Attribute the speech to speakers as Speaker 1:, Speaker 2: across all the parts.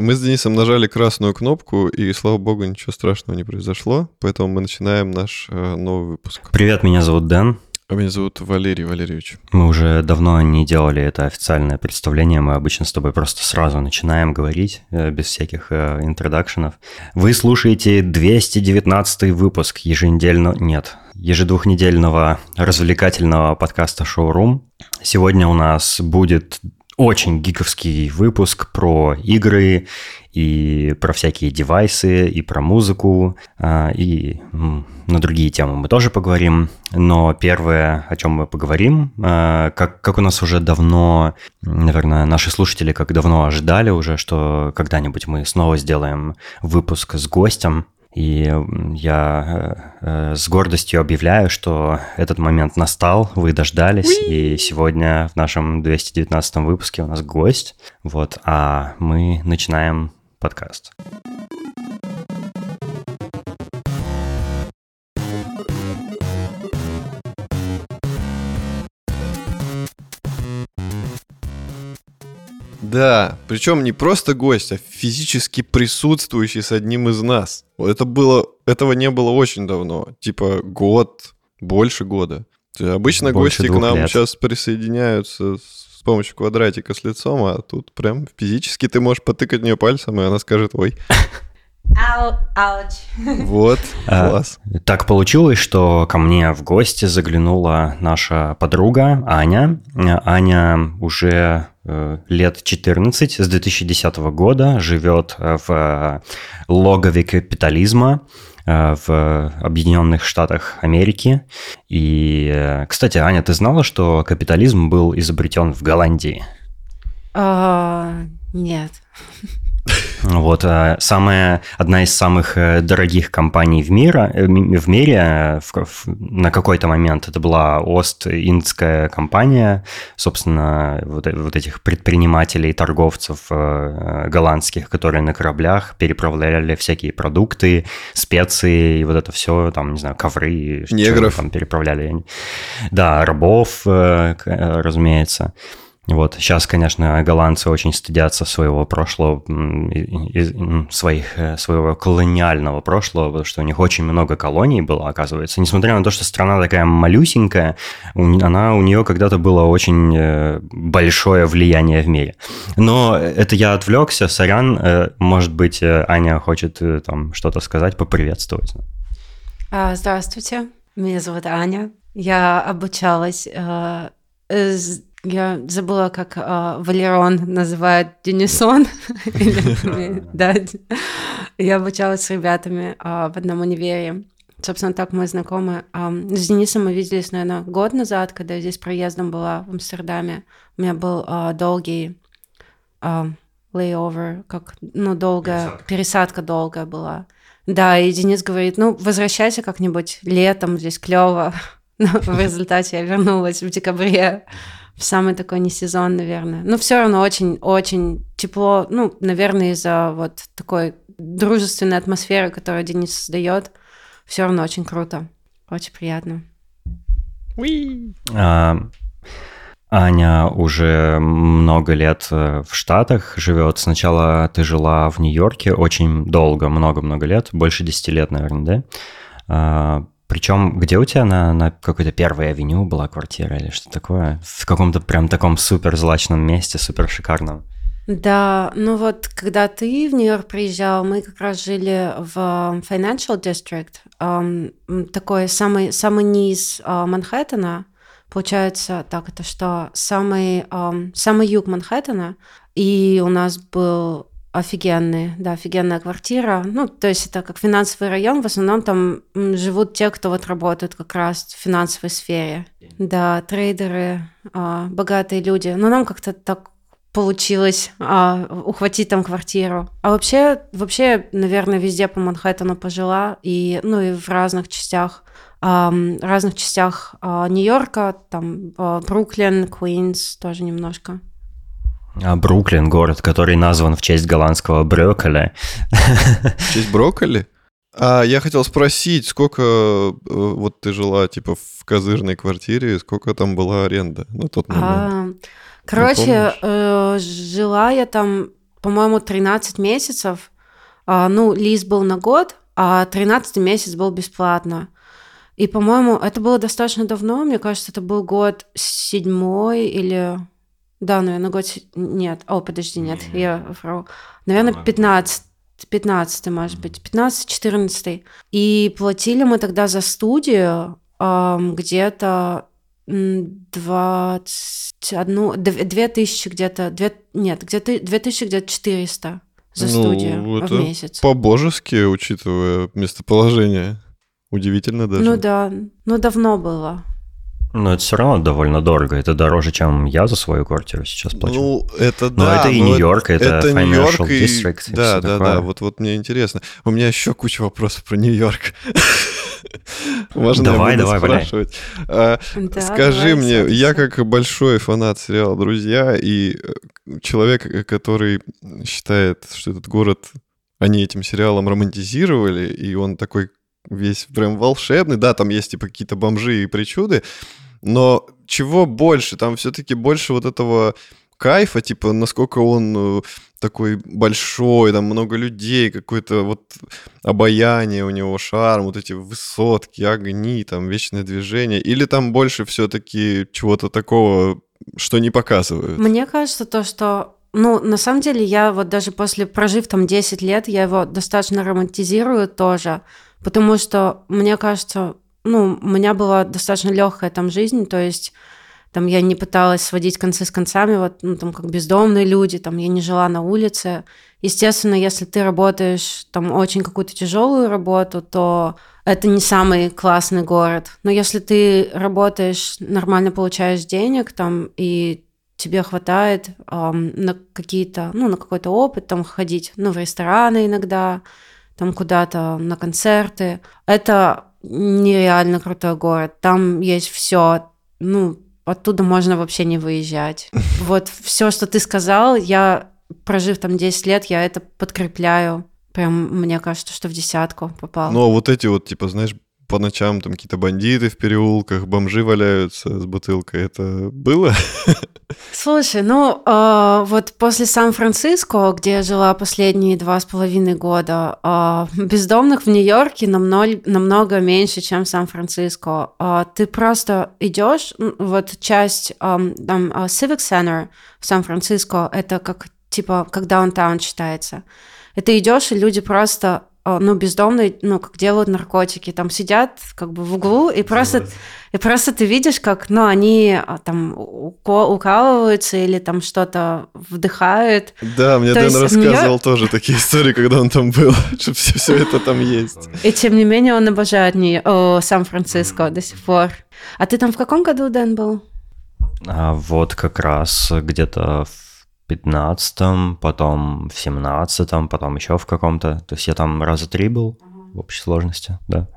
Speaker 1: Мы с Денисом нажали красную кнопку, и, слава богу, ничего страшного не произошло, поэтому мы начинаем наш э, новый выпуск.
Speaker 2: Привет, меня зовут Дэн.
Speaker 1: А меня зовут Валерий Валерьевич.
Speaker 2: Мы уже давно не делали это официальное представление, мы обычно с тобой просто сразу начинаем говорить, э, без всяких э, интродакшенов. Вы слушаете 219 выпуск еженедельно... Нет, ежедвухнедельного развлекательного подкаста «Шоурум». Сегодня у нас будет очень гиковский выпуск про игры и про всякие девайсы, и про музыку, а, и на другие темы мы тоже поговорим. Но первое, о чем мы поговорим, а, как, как у нас уже давно, наверное, наши слушатели как давно ожидали уже, что когда-нибудь мы снова сделаем выпуск с гостем, и я э, э, с гордостью объявляю, что этот момент настал, вы дождались, и сегодня в нашем 219 выпуске у нас гость, вот, а мы начинаем подкаст.
Speaker 1: Да, причем не просто гость, а физически присутствующий с одним из нас. Это было, этого не было очень давно, типа год, больше года. Обычно больше гости к нам лет. сейчас присоединяются с помощью квадратика с лицом, а тут прям физически ты можешь потыкать в нее пальцем, и она скажет «Ой».
Speaker 3: Ау, ауч.
Speaker 1: Вот, а, класс.
Speaker 2: Так получилось, что ко мне в гости заглянула наша подруга Аня. Аня уже э, лет 14, с 2010 года живет в э, логове капитализма э, в Объединенных Штатах Америки. И, кстати, Аня, ты знала, что капитализм был изобретен в Голландии?
Speaker 3: А, нет.
Speaker 2: Вот, э, самая, одна из самых э, дорогих компаний в, мира, э, в мире в, в, на какой-то момент это была Ост-Индская компания, собственно, вот, вот этих предпринимателей, торговцев голландских, которые на кораблях переправляли всякие продукты, специи и вот это все, там, не знаю, ковры.
Speaker 1: Негров.
Speaker 2: Там переправляли. Да, рабов, разумеется. Вот. Сейчас, конечно, голландцы очень стыдятся своего прошлого, своих, э, своего колониального прошлого, потому что у них очень много колоний было, оказывается. Несмотря на то, что страна такая малюсенькая, она, у нее когда-то было очень э, большое влияние в мире. Но это я отвлекся, сорян. Э, может быть, Аня хочет там что-то сказать, поприветствовать.
Speaker 3: А, здравствуйте, меня зовут Аня. Я обучалась я забыла, как э, Валерон называет Денисон. Да, я обучалась с ребятами в одном универе. Собственно, так мы знакомы. С Денисом мы виделись, наверное, год назад, когда я здесь проездом была в Амстердаме. У меня был долгий layover, как, ну, долгая, пересадка. пересадка долгая была. Да, и Денис говорит, ну, возвращайся как-нибудь летом, здесь клево. Но в результате я вернулась в декабре в самый такой не сезон, наверное. Но все равно очень-очень тепло, ну, наверное, из-за вот такой дружественной атмосферы, которую Денис создает, все равно очень круто, очень приятно.
Speaker 2: А, Аня уже много лет э, в Штатах живет. Сначала ты жила в Нью-Йорке очень долго, много-много лет, больше 10 лет, наверное, да? А, причем, где у тебя на, на какой-то первой авеню была квартира или что такое? В каком-то прям таком супер злачном месте, супер шикарном.
Speaker 3: Да, ну вот, когда ты в Нью-Йорк приезжал, мы как раз жили в Financial District, um, такой самый, самый низ uh, Манхэттена, получается, так это что, самый, um, самый юг Манхэттена, и у нас был офигенные, да, офигенная квартира. Ну, то есть это как финансовый район, в основном там живут те, кто вот работает как раз в финансовой сфере. Да, трейдеры, а, богатые люди. Но нам как-то так получилось а, ухватить там квартиру. А вообще, вообще, наверное, везде по Манхэттену пожила, и, ну, и в разных частях разных частях а, Нью-Йорка, там Бруклин, Куинс тоже немножко.
Speaker 2: А Бруклин город, который назван в честь голландского брокколи.
Speaker 1: В честь брокколи? А я хотел спросить, сколько э, вот ты жила типа в козырной квартире, сколько там была аренда на тот момент? А,
Speaker 3: короче, э, жила я там по-моему, 13 месяцев. А, ну, лист был на год, а 13 месяц был бесплатно. И, по-моему, это было достаточно давно. Мне кажется, это был год седьмой или... Да, наверное, год... Нет. О, подожди, нет, я вру. Наверное, 15 15 может быть, 15-14. И платили мы тогда за студию где-то 21, 2 тысячи где-то, 2, нет, где-то 2 тысячи где-то 400 за ну, студию это в месяц.
Speaker 1: По-божески, учитывая местоположение. Удивительно даже.
Speaker 3: Ну да, ну давно было.
Speaker 2: Но это все равно довольно дорого. Это дороже, чем я за свою квартиру сейчас плачу.
Speaker 1: Ну, это да.
Speaker 2: Но это и Нью-Йорк, это, это Financial
Speaker 1: и...
Speaker 2: District.
Speaker 1: Да, да, такое. да. Вот, вот мне интересно. У меня еще куча вопросов про Нью-Йорк. Можно давай, давай, спрашивать. А, да, скажи давай, мне, я как большой фанат сериала «Друзья» и э, человек, который считает, что этот город они этим сериалом романтизировали, и он такой весь прям волшебный. Да, там есть типа какие-то бомжи и причуды, но чего больше? Там все-таки больше вот этого кайфа, типа, насколько он э, такой большой, там много людей, какое-то вот обаяние у него, шарм, вот эти высотки, огни, там вечное движение, или там больше все-таки чего-то такого, что не показывают?
Speaker 3: Мне кажется, то, что ну, на самом деле, я вот даже после прожив там 10 лет, я его достаточно романтизирую тоже, потому что, мне кажется, ну, у меня была достаточно легкая там жизнь, то есть там я не пыталась сводить концы с концами, вот, ну, там, как бездомные люди, там, я не жила на улице. Естественно, если ты работаешь там очень какую-то тяжелую работу, то это не самый классный город. Но если ты работаешь, нормально получаешь денег там, и тебе хватает эм, на какие-то, ну, на какой-то опыт, там, ходить, ну, в рестораны иногда, там, куда-то на концерты, это нереально крутой город. Там есть все, ну, оттуда можно вообще не выезжать. Вот все, что ты сказал, я, прожив там 10 лет, я это подкрепляю. Прям, мне кажется, что в десятку попал.
Speaker 1: Ну, а вот эти вот, типа, знаешь, по ночам там какие-то бандиты в переулках, бомжи валяются с бутылкой. Это было?
Speaker 3: Слушай, ну э, вот после Сан-Франциско, где я жила последние два с половиной года, э, бездомных в Нью-Йорке намного, намного меньше, чем в Сан-Франциско. Э, ты просто идешь, вот часть э, там Civic Center в Сан-Франциско, это как типа как даунтаун считается. Это идешь, и люди просто ну, бездомные, ну, как делают наркотики, там сидят как бы в углу, и просто, и просто ты видишь, как, ну, они а, там укалываются или там что-то вдыхают.
Speaker 1: Да, мне То Дэн рассказывал тоже такие истории, когда он там был, что все, все это там есть.
Speaker 3: И тем не менее он обожает не Сан-Франциско до сих пор. А ты там в каком году, Дэн, был?
Speaker 2: А вот как раз где-то в 15 потом в 17 потом еще в каком-то. То есть я там раза три был в общей сложности, да.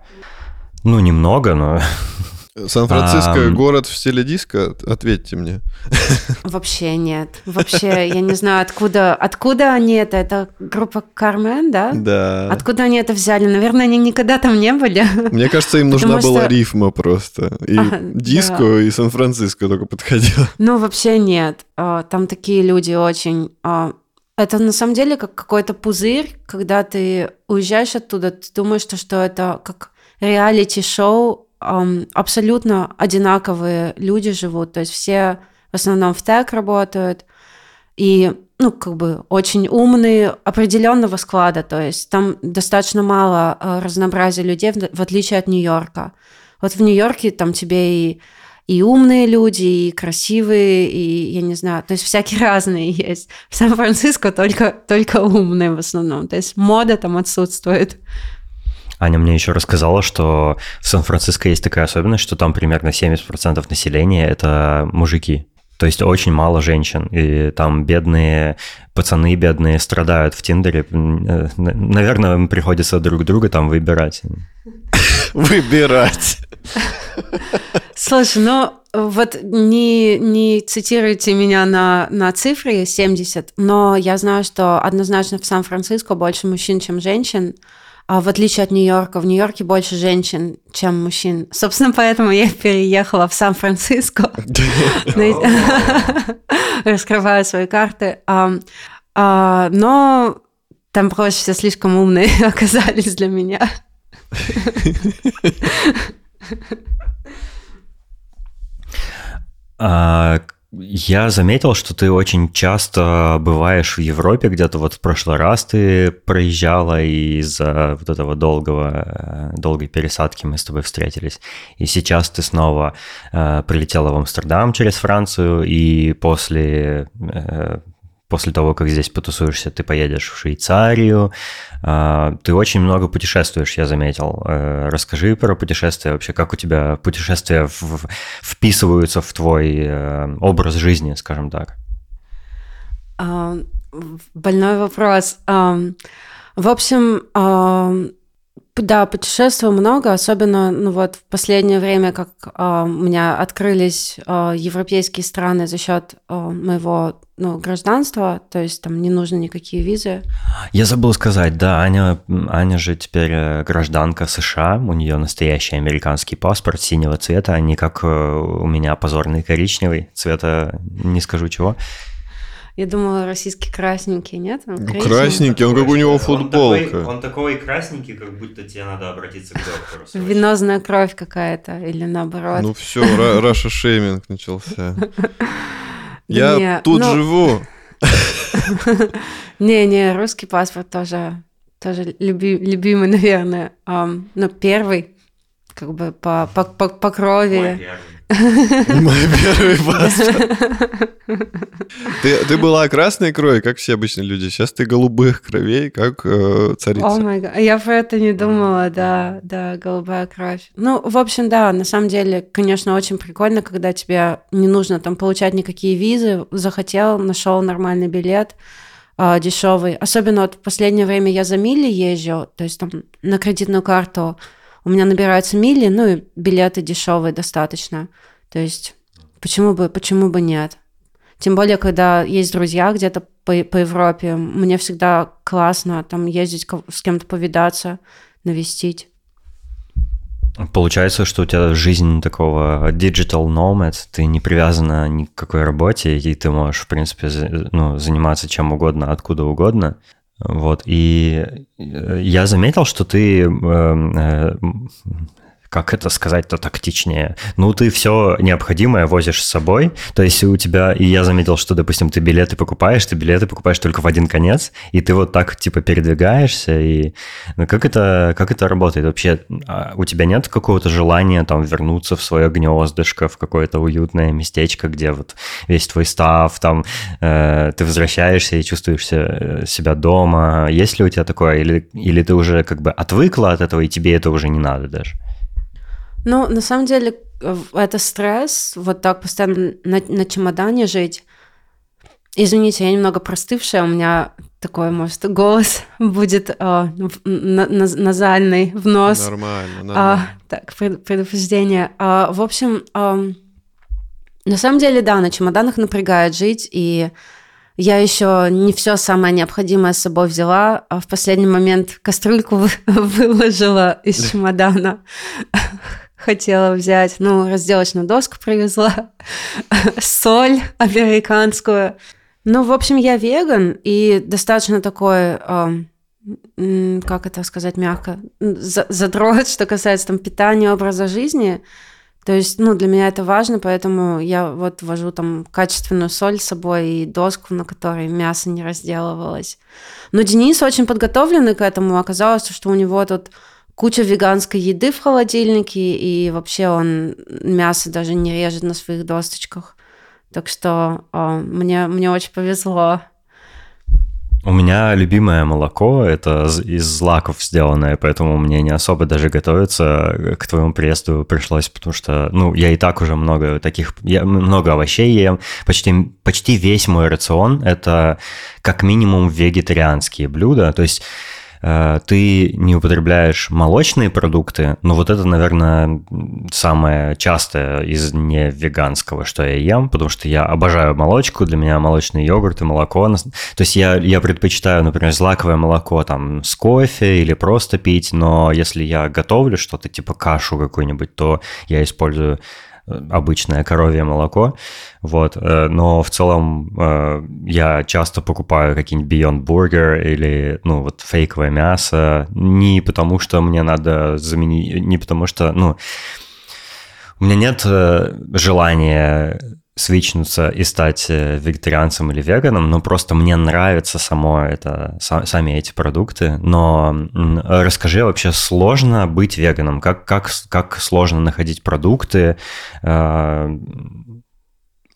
Speaker 2: Ну, немного, но
Speaker 1: Сан-Франциско а, город в стиле диска? Ответьте мне.
Speaker 3: Вообще нет. Вообще, я не знаю, откуда, откуда они это. Это группа Кармен, да?
Speaker 1: Да.
Speaker 3: Откуда они это взяли? Наверное, они никогда там не были.
Speaker 1: Мне кажется, им нужна была что... рифма просто. И а, диско, да. и Сан-Франциско только подходило.
Speaker 3: Ну, вообще нет. А, там такие люди очень... А, это на самом деле как какой-то пузырь, когда ты уезжаешь оттуда, ты думаешь, что, что это как реалити-шоу абсолютно одинаковые люди живут, то есть все в основном в тег работают, и, ну, как бы очень умные, определенного склада, то есть там достаточно мало э, разнообразия людей, в отличие от Нью-Йорка. Вот в Нью-Йорке там тебе и и умные люди, и красивые, и, я не знаю, то есть всякие разные есть. В Сан-Франциско только, только умные в основном, то есть мода там отсутствует.
Speaker 2: Аня мне еще рассказала, что в Сан-Франциско есть такая особенность, что там примерно 70% населения – это мужики. То есть очень мало женщин, и там бедные пацаны бедные страдают в Тиндере. Э, наверное, им приходится друг друга там выбирать.
Speaker 1: Выбирать.
Speaker 3: Слушай, ну вот не, не цитируйте меня на, на цифре 70, но я знаю, что однозначно в Сан-Франциско больше мужчин, чем женщин. А в отличие от Нью-Йорка, в Нью-Йорке больше женщин, чем мужчин. Собственно, поэтому я переехала в Сан-Франциско. Раскрываю свои карты. А, но там просто все слишком умные оказались для меня.
Speaker 2: А, я заметил, что ты очень часто бываешь в Европе, где-то вот в прошлый раз ты проезжала, и из-за вот этого долгого, долгой пересадки мы с тобой встретились. И сейчас ты снова э, прилетела в Амстердам через Францию, и после э, после того, как здесь потусуешься, ты поедешь в Швейцарию. А, ты очень много путешествуешь, я заметил. Э, расскажи про путешествия вообще, как у тебя путешествия вписываются в твой э, образ жизни, скажем так.
Speaker 3: А, больной вопрос. В общем, да, путешествую много, особенно ну вот в последнее время, как э, у меня открылись э, европейские страны за счет э, моего ну, гражданства, то есть там не нужны никакие визы.
Speaker 2: Я забыл сказать, да, Аня, Аня же теперь э, гражданка США, у нее настоящий американский паспорт синего цвета, а не как э, у меня позорный коричневый цвета, не скажу чего.
Speaker 3: Я думала, российский красненький, нет?
Speaker 1: Он ну, красненький, он как у него футболка.
Speaker 2: Он такой, он такой красненький, как будто тебе надо обратиться к доктору.
Speaker 3: Венозная кровь какая-то, или наоборот.
Speaker 1: Ну все, Раша шейминг начался. Я тут ну живу.
Speaker 3: Не-не, русский паспорт тоже, тоже любимый, наверное. Но первый, как бы по, по, по, по крови.
Speaker 1: Мой первый паспорт. Ты, ты была красной крови, как все обычные люди. Сейчас ты голубых кровей, как э, царица.
Speaker 3: О май Я про это не думала, да, да, голубая кровь. Ну, в общем, да, на самом деле, конечно, очень прикольно, когда тебе не нужно там получать никакие визы. Захотел, нашел нормальный билет э, дешевый. Особенно вот в последнее время я за мили езжу, то есть там на кредитную карту у меня набираются мили, ну и билеты дешевые достаточно. То есть почему бы, почему бы нет? Тем более, когда есть друзья где-то по, по Европе, мне всегда классно там ездить с кем-то повидаться, навестить.
Speaker 2: Получается, что у тебя жизнь такого digital nomad, ты не привязана ни к какой работе, и ты можешь, в принципе, ну, заниматься чем угодно, откуда угодно. Вот, и э, я заметил, что ты эм, э, как это сказать-то тактичнее? Ну, ты все необходимое возишь с собой, то есть у тебя, и я заметил, что, допустим, ты билеты покупаешь, ты билеты покупаешь только в один конец, и ты вот так, типа, передвигаешься, и ну, как это, как это работает вообще? А у тебя нет какого-то желания там вернуться в свое гнездышко, в какое-то уютное местечко, где вот весь твой став, там, э, ты возвращаешься и чувствуешь э, себя дома, есть ли у тебя такое, или, или ты уже как бы отвыкла от этого, и тебе это уже не надо даже?
Speaker 3: Ну, на самом деле, это стресс, вот так постоянно на, на чемодане жить. Извините, я немного простывшая, у меня такой, может, голос будет э, на, на, назальный в нос.
Speaker 1: Нормально, а, нормально.
Speaker 3: А, так, предупреждение. А, в общем, а, на самом деле, да, на чемоданах напрягает жить, и я еще не все самое необходимое с собой взяла, а в последний момент кастрюльку выложила из чемодана хотела взять. Ну, разделочную доску привезла, соль американскую. Ну, в общем, я веган и достаточно такой, э, как это сказать мягко, задрот, что касается там питания, образа жизни. То есть, ну, для меня это важно, поэтому я вот вожу там качественную соль с собой и доску, на которой мясо не разделывалось. Но Денис очень подготовленный к этому. Оказалось, что у него тут куча веганской еды в холодильнике, и вообще он мясо даже не режет на своих досточках. Так что о, мне, мне очень повезло.
Speaker 2: У меня любимое молоко, это из злаков сделанное, поэтому мне не особо даже готовиться к твоему приезду пришлось, потому что, ну, я и так уже много таких, я много овощей ем, почти, почти весь мой рацион – это как минимум вегетарианские блюда, то есть Э, ты не употребляешь молочные продукты, но вот это, наверное, самое частое из не веганского, что я ем, потому что я обожаю молочку, для меня молочный йогурт и молоко. То есть я, я предпочитаю, например, злаковое молоко там с кофе или просто пить, но если я готовлю что-то типа кашу какую-нибудь, то я использую обычное коровье молоко, вот, но в целом я часто покупаю какие-нибудь Beyond Burger или, ну, вот фейковое мясо, не потому что мне надо заменить, не потому что, ну, у меня нет желания свичнуться и стать э, вегетарианцем или веганом, но просто мне нравится само это, сами эти продукты. Но расскажи, вообще сложно быть веганом? Как, как, как сложно находить продукты э,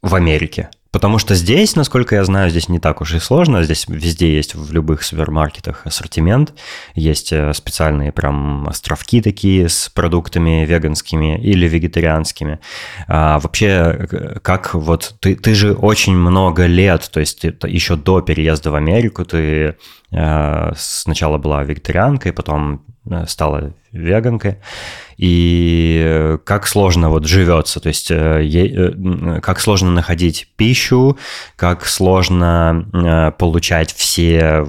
Speaker 2: в Америке? Потому что здесь, насколько я знаю, здесь не так уж и сложно. Здесь везде есть в любых супермаркетах ассортимент. Есть э, специальные прям островки такие с продуктами веганскими или вегетарианскими. А вообще, как вот ты, ты же очень много лет, то есть еще до переезда в Америку ты э, сначала была вегетарианкой, потом стала веганкой, и как сложно вот живется, то есть э, э, как сложно находить пищу, как сложно получать все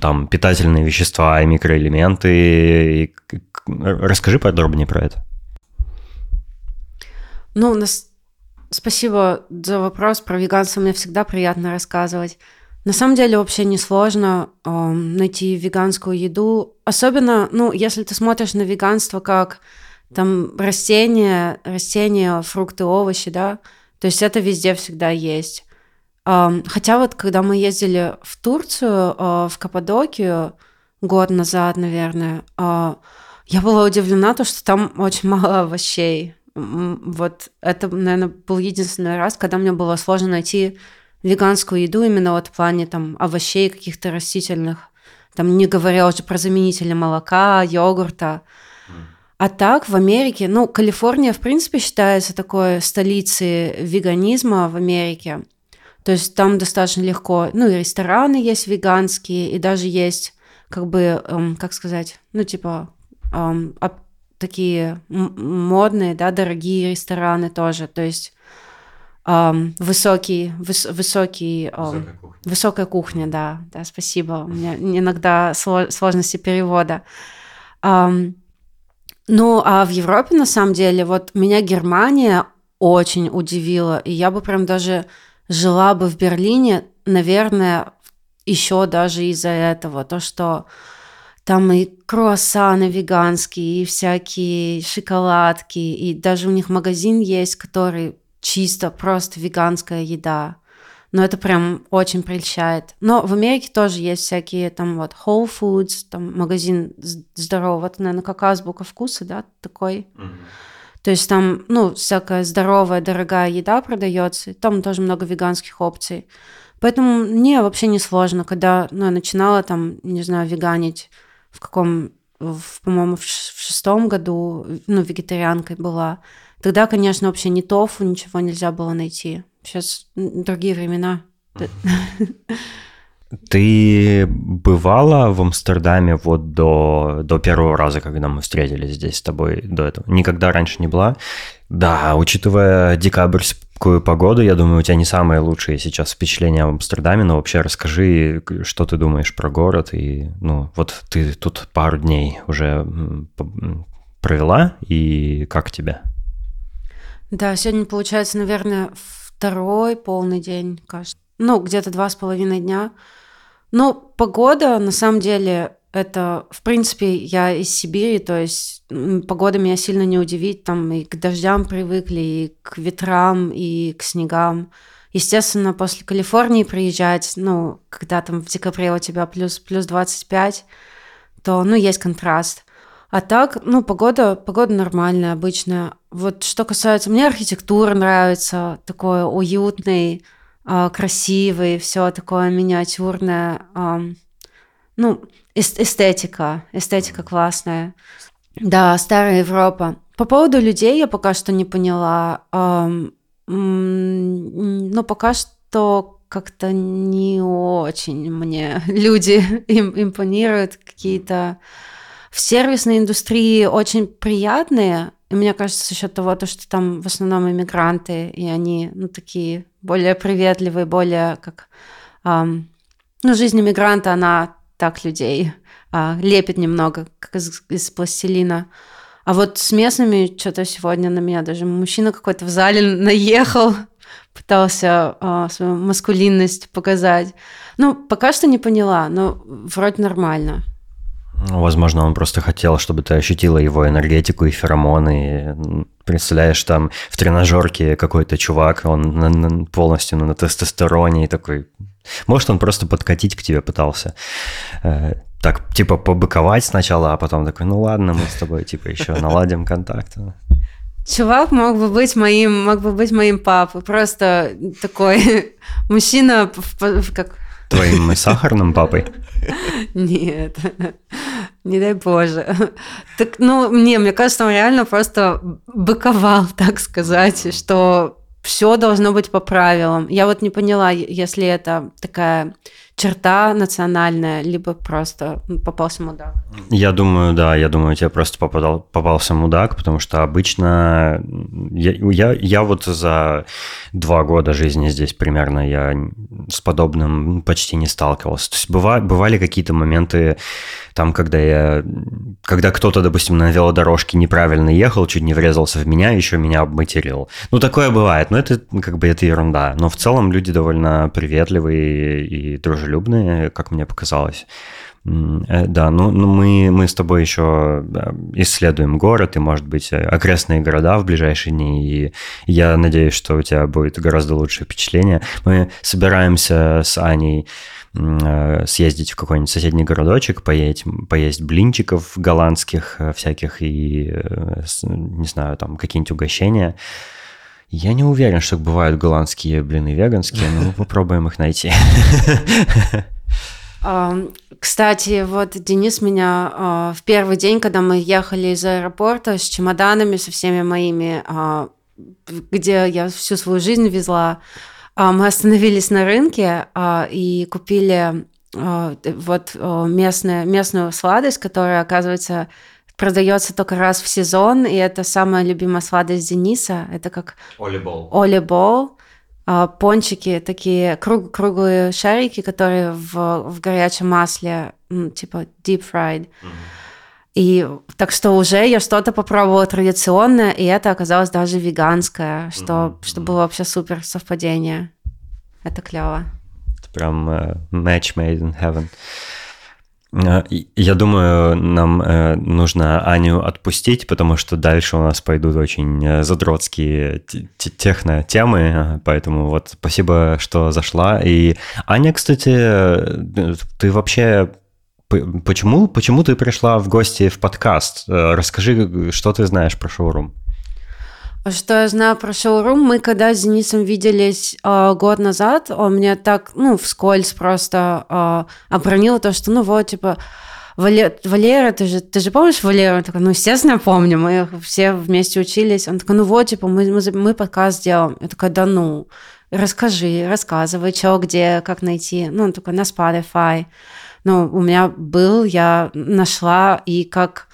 Speaker 2: там питательные вещества и микроэлементы. Расскажи подробнее про это.
Speaker 3: Ну, у нас спасибо за вопрос. Про веганство мне всегда приятно рассказывать. На самом деле вообще не сложно э, найти веганскую еду, особенно, ну, если ты смотришь на веганство как там растения, растения, фрукты, овощи, да, то есть это везде всегда есть. Э, хотя вот когда мы ездили в Турцию, э, в Каппадокию год назад, наверное, э, я была удивлена, то, что там очень мало овощей. Вот это, наверное, был единственный раз, когда мне было сложно найти веганскую еду именно вот в плане там овощей каких-то растительных, там не говоря уже про заменители молока, йогурта. А так в Америке, ну, Калифорния, в принципе, считается такой столицей веганизма в Америке. То есть там достаточно легко, ну, и рестораны есть веганские, и даже есть, как бы, эм, как сказать, ну, типа, эм, такие модные, да, дорогие рестораны тоже. То есть Um, высокий, выс, высокий, um, высокая, кухня. высокая кухня, да, да, спасибо. У меня иногда сложности перевода. Um, ну, а в Европе, на самом деле, вот меня Германия очень удивила, и я бы прям даже жила бы в Берлине, наверное, еще даже из-за этого, то, что там и круассаны веганские, и всякие шоколадки, и даже у них магазин есть, который чисто просто веганская еда. Но это прям очень прельщает. Но в Америке тоже есть всякие там вот Whole Foods, там магазин здорового, это, наверное, как азбука вкуса, да, такой. Mm-hmm. То есть там, ну, всякая здоровая, дорогая еда продается, там тоже много веганских опций. Поэтому мне вообще не сложно, когда ну, я начинала там, не знаю, веганить в каком, в, по-моему, в шестом году, ну, вегетарианкой была. Тогда, конечно, вообще ни тофу, ничего нельзя было найти. Сейчас другие времена.
Speaker 2: Ты бывала в Амстердаме вот до, до первого раза, когда мы встретились здесь с тобой до этого? Никогда раньше не была? Да, учитывая декабрьскую погоду, я думаю, у тебя не самые лучшие сейчас впечатления об Амстердаме, но вообще расскажи, что ты думаешь про город, и, ну, вот ты тут пару дней уже провела, и как тебе?
Speaker 3: Да, сегодня получается, наверное, второй полный день, кажется. Ну, где-то два с половиной дня. Но погода, на самом деле, это, в принципе, я из Сибири, то есть погода меня сильно не удивит, там и к дождям привыкли, и к ветрам, и к снегам. Естественно, после Калифорнии приезжать, ну, когда там в декабре у тебя плюс, плюс 25, то, ну, есть контраст. А так, ну, погода, погода нормальная, обычная. Вот что касается... Мне архитектура нравится, такой уютный, э, красивый, все такое миниатюрное. Ну, эстетика, эстетика классная. Да, старая Европа. По поводу людей я пока что не поняла. Э, ну, пока что как-то не очень мне люди им импонируют какие-то в сервисной индустрии очень приятные, и мне кажется, за счет того, то, что там в основном иммигранты, и они, ну, такие более приветливые, более как... Эм, ну, жизнь иммигранта, она так людей э, лепит немного, как из, из пластилина. А вот с местными что-то сегодня на меня даже мужчина какой-то в зале наехал, пытался э, свою маскулинность показать. Ну, пока что не поняла, но вроде нормально.
Speaker 2: Возможно, он просто хотел, чтобы ты ощутила его энергетику и феромоны. Представляешь, там в тренажерке какой-то чувак, он полностью на тестостероне и такой... Может, он просто подкатить к тебе пытался. Э, так, типа, побыковать сначала, а потом такой, ну ладно, мы с тобой, типа, еще наладим контакт.
Speaker 3: Чувак мог бы быть моим, мог бы быть моим папой. Просто такой мужчина, как
Speaker 2: Твоим сахарным папой?
Speaker 3: Нет, не дай боже. Так, ну, мне, мне кажется, он реально просто быковал, так сказать, что все должно быть по правилам. Я вот не поняла, если это такая черта национальная, либо просто попался мудак?
Speaker 2: Я думаю, да, я думаю, тебе просто попадал, попался мудак, потому что обычно я, я, я вот за два года жизни здесь примерно я с подобным почти не сталкивался. То есть быва, бывали какие-то моменты, там, когда я, когда кто-то, допустим, на велодорожке неправильно ехал, чуть не врезался в меня, еще меня обматерил. Ну, такое бывает, но это как бы это ерунда. Но в целом люди довольно приветливые и дружелюбные дружелюбные, как мне показалось. Э, да, ну, ну мы, мы с тобой еще исследуем город и, может быть, окрестные города в ближайшие дни, и я надеюсь, что у тебя будет гораздо лучшее впечатление. Мы собираемся с Аней э, съездить в какой-нибудь соседний городочек, поесть, поесть блинчиков голландских э, всяких и, не знаю, там какие-нибудь угощения. Я не уверен, что бывают голландские блины веганские, но мы попробуем их найти.
Speaker 3: Кстати, вот Денис меня а, в первый день, когда мы ехали из аэропорта с чемоданами, со всеми моими, а, где я всю свою жизнь везла, а, мы остановились на рынке и купили вот местную, местную сладость, которая, оказывается, продается только раз в сезон, и это самая любимая сладость Дениса. Это как
Speaker 2: олибол.
Speaker 3: Олибол. Пончики, такие круг, круглые шарики, которые в, в горячем масле, типа deep fried. Mm-hmm. И так что уже я что-то попробовала традиционное, и это оказалось даже веганское, что, mm-hmm. что было вообще супер совпадение. Это клево.
Speaker 2: Это прям uh, match made in heaven. Э, я думаю, нам э, нужно Аню отпустить, потому что дальше у нас пойдут очень э, задротские техно-темы, поэтому вот спасибо, что зашла. И Аня, кстати, ты вообще Почему, почему ты пришла в гости в подкаст? Расскажи, что ты знаешь про шоурум.
Speaker 3: Что я знаю про шоурум, мы когда с Денисом виделись э, год назад, он мне так, ну, вскользь просто э, обронил то, что, ну, вот, типа, Валера, Валера, ты же, ты же помнишь Валеру? Он такой, ну, естественно, помню, мы все вместе учились. Он такой, ну вот, типа, мы, мы, мы подкаст делаем. Я такая, да ну, расскажи, рассказывай, что, где, как найти. Ну, он такой, на Spotify. Ну, у меня был, я нашла, и как,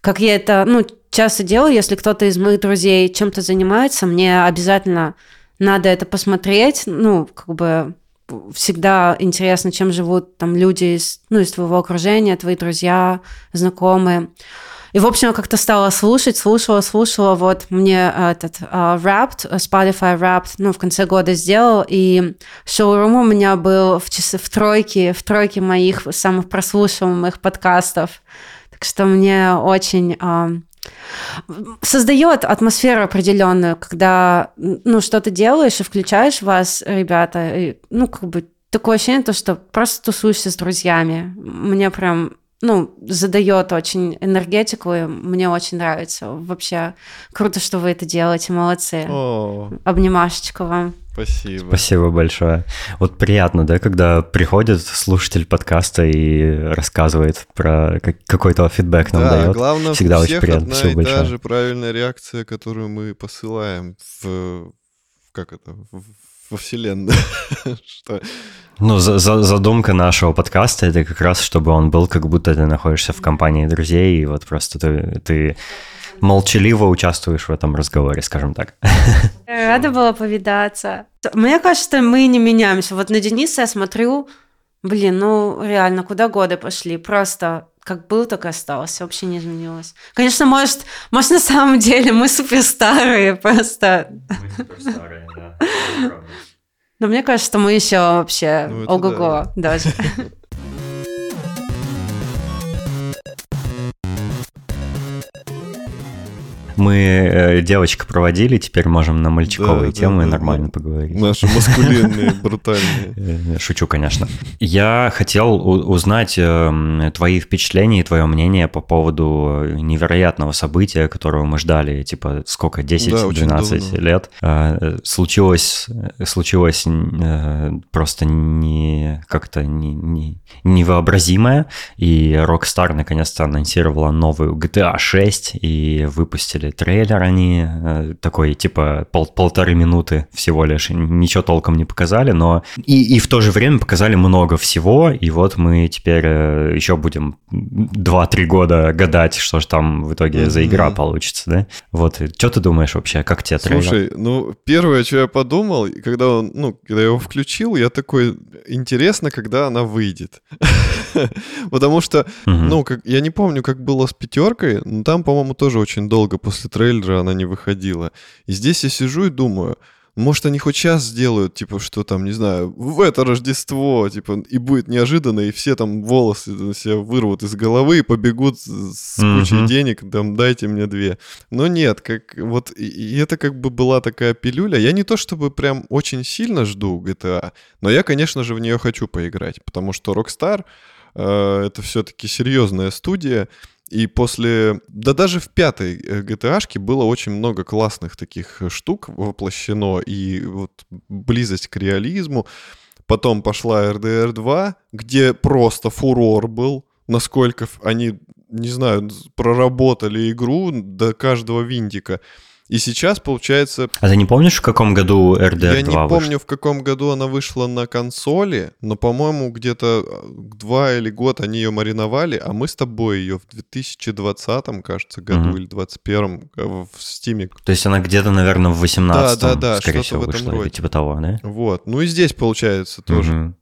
Speaker 3: как я это, ну, часто делаю, если кто-то из моих друзей чем-то занимается, мне обязательно надо это посмотреть, ну, как бы всегда интересно, чем живут там люди из, ну, из твоего окружения, твои друзья, знакомые. И, в общем, как-то стала слушать, слушала, слушала. Вот мне этот uh, Wrapped, Spotify Wrapped, ну, в конце года сделал, и шоурум у меня был в, часы, в тройке, в тройке моих самых прослушиваемых подкастов. Так что мне очень uh, создает атмосферу определенную, когда ну что-то делаешь и включаешь вас, ребята, и, ну как бы такое ощущение, то, что просто тусуешься с друзьями. Мне прям ну, задает очень энергетику, и мне очень нравится. Вообще круто, что вы это делаете, молодцы. О. Обнимашечка вам.
Speaker 1: Спасибо.
Speaker 2: Спасибо большое. Вот приятно, да, когда приходит слушатель подкаста и рассказывает про какой-то фидбэк нам да, дает.
Speaker 1: главное, Всегда всех очень приятно. одна Спасибо и большое. та же правильная реакция, которую мы посылаем в... Как это? В, во Вселенную.
Speaker 2: Что... Ну, за, за, задумка нашего подкаста это как раз, чтобы он был, как будто ты находишься в компании друзей, и вот просто ты, ты молчаливо участвуешь в этом разговоре, скажем так.
Speaker 3: Рада была повидаться. Мне кажется, мы не меняемся. Вот на Дениса я смотрю, блин, ну реально, куда годы пошли? Просто как был, так и осталось, вообще не изменилось. Конечно, может, может на самом деле мы супер старые, просто. Мы супер старые, да. Но мне кажется, что мы еще вообще ну, ого-го да. даже.
Speaker 2: Мы э, девочка проводили, теперь можем на мальчиковые да, темы да, да, нормально поговорить.
Speaker 1: Наши маскулинные, брутальные.
Speaker 2: Э, шучу, конечно. Я хотел узнать э, твои впечатления и твое мнение по поводу невероятного события, которого мы ждали, типа, сколько, 10-12 да, лет. Случилось, случилось просто не как-то не, не, невообразимое, и Rockstar наконец-то анонсировала новую GTA 6 и выпустили выпустили трейлер они, э, такой типа пол полторы минуты всего лишь, ничего толком не показали, но и, и в то же время показали много всего, и вот мы теперь э, еще будем 2-3 года гадать, что же там в итоге mm-hmm. за игра получится, да? Вот, что ты думаешь вообще, как тебе трейлер?
Speaker 1: Слушай, ну, первое, что я подумал, когда он, ну, когда я его включил, я такой, интересно, когда она выйдет. Потому что, ну, как, я не помню, как было с пятеркой, но там, по-моему, тоже очень долго после трейлера она не выходила. И здесь я сижу и думаю, может, они хоть сейчас сделают, типа, что там, не знаю, в это Рождество, типа, и будет неожиданно, и все там волосы себе вырвут из головы и побегут с кучей mm-hmm. денег, там, дайте мне две. Но нет, как вот, и это как бы была такая пилюля. Я не то чтобы прям очень сильно жду GTA, но я, конечно же, в нее хочу поиграть, потому что Rockstar это все-таки серьезная студия, и после, да даже в пятой GTA э, было очень много классных таких штук воплощено, и вот близость к реализму. Потом пошла RDR 2, где просто фурор был, насколько они, не знаю, проработали игру до каждого винтика. И сейчас получается...
Speaker 2: А ты не помнишь, в каком году RDR 2
Speaker 1: Я не вышла? помню, в каком году она вышла на консоли, но, по-моему, где-то э, два или год они ее мариновали, а мы с тобой ее в 2020, кажется, году угу. или 2021 э, в Steam.
Speaker 2: То есть она где-то, наверное, в 18 да, да, да, скорее всего, в этом вышла, роде. типа того, да?
Speaker 1: Вот. Ну и здесь получается тоже. Угу.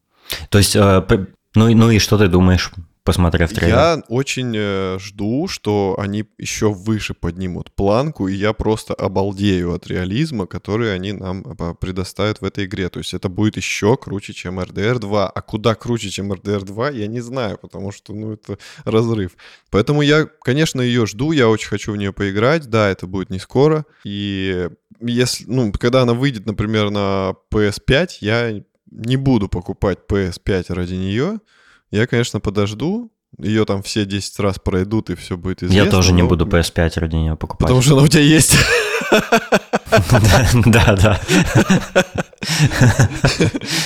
Speaker 2: То есть, э, ну, ну и что ты думаешь посмотрев трейлер?
Speaker 1: Я очень э, жду, что они еще выше поднимут планку, и я просто обалдею от реализма, который они нам э, предоставят в этой игре. То есть это будет еще круче, чем RDR 2. А куда круче, чем RDR 2, я не знаю, потому что, ну, это разрыв. Поэтому я, конечно, ее жду, я очень хочу в нее поиграть. Да, это будет не скоро. И если, ну, когда она выйдет, например, на PS5, я не буду покупать PS5 ради нее. Я, конечно, подожду, ее там все 10 раз пройдут, и все будет известно.
Speaker 2: Я тоже не буду PS5 ради нее покупать.
Speaker 1: Потому что она у тебя есть.
Speaker 2: Да, да.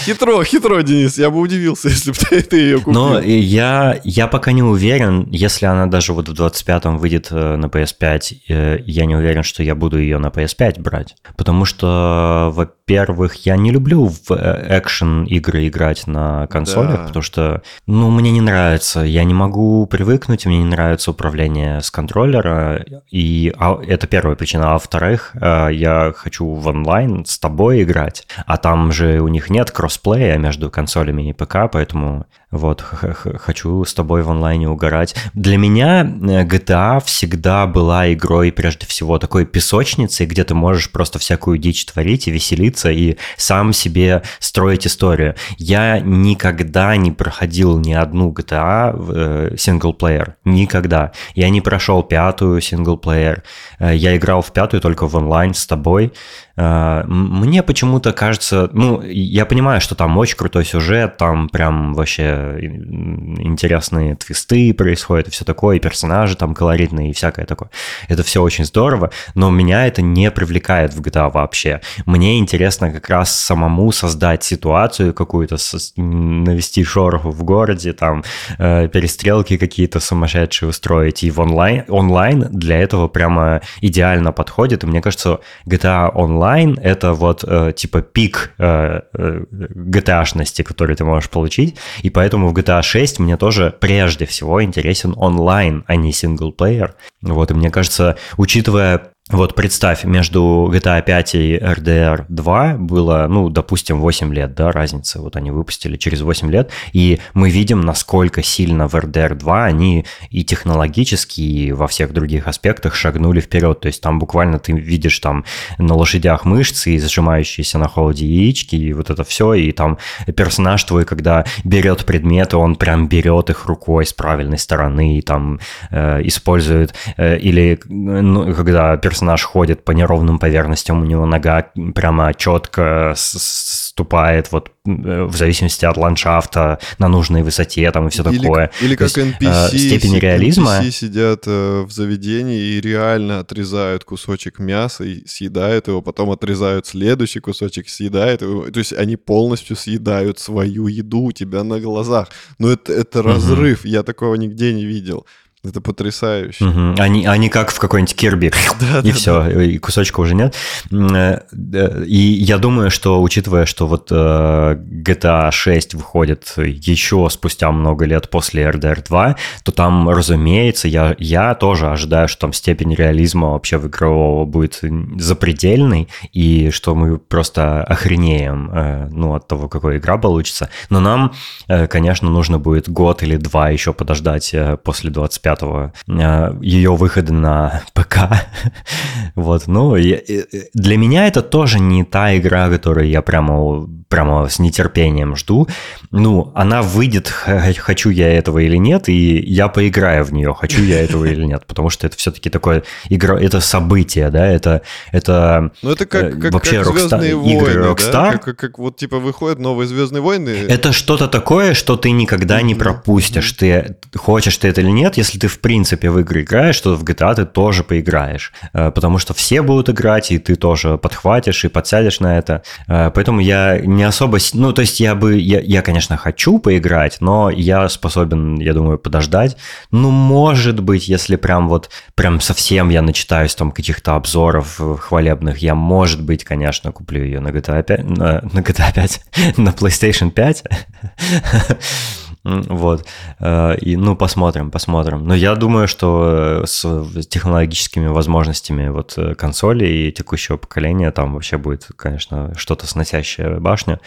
Speaker 1: Хитро, хитро, Денис. Я бы удивился, если бы ты, ее купил.
Speaker 2: Но я, я пока не уверен, если она даже вот в 25-м выйдет э, на PS5, э, я не уверен, что я буду ее на PS5 брать. Потому что, во-первых, я не люблю в э, экшен игры играть на консолях, да. потому что, ну, мне не нравится. Я не могу привыкнуть, мне не нравится управление с контроллера. И а, это первая причина. А во-вторых, я хочу в онлайн с тобой играть, а там же у них нет кроссплея между консолями и ПК, поэтому вот, хочу с тобой в онлайне угорать. Для меня э, GTA всегда была игрой, прежде всего, такой песочницей, где ты можешь просто всякую дичь творить и веселиться, и сам себе строить историю. Я никогда не проходил ни одну GTA э, синглплеер. Никогда. Я не прошел пятую синглплеер. Э, я играл в пятую только в онлайн с тобой. Мне почему-то кажется, ну, я понимаю, что там очень крутой сюжет, там прям вообще интересные твисты происходят и все такое, и персонажи там колоритные и всякое такое. Это все очень здорово, но меня это не привлекает в GTA вообще. Мне интересно как раз самому создать ситуацию какую-то, навести шороху в городе, там э, перестрелки какие-то сумасшедшие устроить, и в онлайн, онлайн для этого прямо идеально подходит, и мне кажется, GTA Online это вот э, типа пик э, э, GTA-шности, который ты можешь получить, и поэтому в GTA 6 мне тоже прежде всего интересен онлайн, а не синглплеер. Вот, и мне кажется, учитывая Вот представь, между GTA 5 и RDR 2 было, ну, допустим, 8 лет, да, разница. Вот они выпустили через 8 лет, и мы видим, насколько сильно в RDR 2 они и технологически, и во всех других аспектах шагнули вперед. То есть там буквально ты видишь там на лошадях мышцы и сжимающиеся на холоде яички, и вот это все, и там персонаж твой, когда берет предметы, он прям берет их рукой с правильной стороны, и там э, использует, э, или ну, когда персонаж персонаж ходит по неровным поверхностям, у него нога прямо четко ступает, вот э, в зависимости от ландшафта, на нужной высоте там и все
Speaker 1: или,
Speaker 2: такое.
Speaker 1: Или
Speaker 2: То
Speaker 1: как
Speaker 2: есть,
Speaker 1: NPC,
Speaker 2: э, степень реализма.
Speaker 1: NPC сидят э, в заведении и реально отрезают кусочек мяса и съедают его, потом отрезают следующий кусочек, съедают его. То есть они полностью съедают свою еду у тебя на глазах. Но это, это угу. разрыв, я такого нигде не видел. Это потрясающе.
Speaker 2: Угу. Они, они как в какой-нибудь Кирби. Да, и да, все, да. и кусочка уже нет. Э, и я думаю, что, учитывая, что вот э, GTA 6 выходит еще спустя много лет после RDR 2, то там, разумеется, я, я тоже ожидаю, что там степень реализма вообще в игрового будет запредельной, и что мы просто охренеем э, ну, от того, какой игра получится. Но нам, конечно, нужно будет год или два еще подождать после 25 5 э, ее выхода на ПК. вот, ну, для меня это тоже не та игра, которую я прямо, прямо с нетерпением жду. Ну, она выйдет, хочу я этого или нет, и я поиграю в нее, хочу я этого или нет, потому что это все-таки такое игра, это событие, да, это, это,
Speaker 1: ну, это как, э, как, вообще как Rockstar, войны, игры Rockstar. Да? Как, как, как вот типа выходят новые Звездные войны.
Speaker 2: Это что-то такое, что ты никогда не пропустишь. Ты хочешь ты это или нет, если ты в принципе в игры играешь, то в GTA ты тоже поиграешь. Э, потому что все будут играть, и ты тоже подхватишь и подсядешь на это. Э, поэтому я не особо... Ну, то есть я бы... Я, я конечно, хочу поиграть, но я способен, я думаю, подождать. Ну, может быть, если прям вот... Прям совсем я начитаюсь там каких-то обзоров хвалебных, я, может быть, конечно, куплю ее на GTA 5... На, на GTA 5... на PlayStation 5. Вот. Э, и, ну, посмотрим, посмотрим. Но я думаю, что э, с технологическими возможностями вот э, консоли и текущего поколения там вообще будет, конечно, что-то сносящее башню.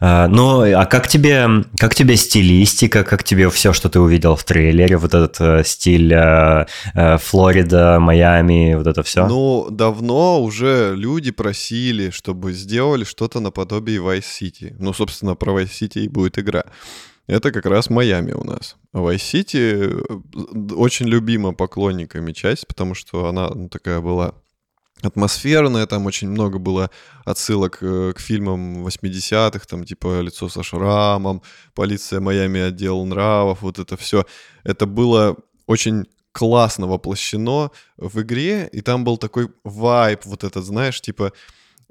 Speaker 2: Ну, а как тебе, как тебе стилистика, как тебе все, что ты увидел в трейлере, вот этот стиль Флорида, Майами, вот это все?
Speaker 1: Ну, давно уже люди просили, чтобы сделали что-то наподобие Vice City. Ну, собственно, про Vice City и будет игра это как раз Майами у нас. Vice City э, очень любима поклонниками часть, потому что она ну, такая была атмосферная, там очень много было отсылок э, к фильмам 80-х, там типа «Лицо со шрамом», «Полиция Майами. Отдел нравов», вот это все. Это было очень классно воплощено в игре, и там был такой вайб, вот этот, знаешь, типа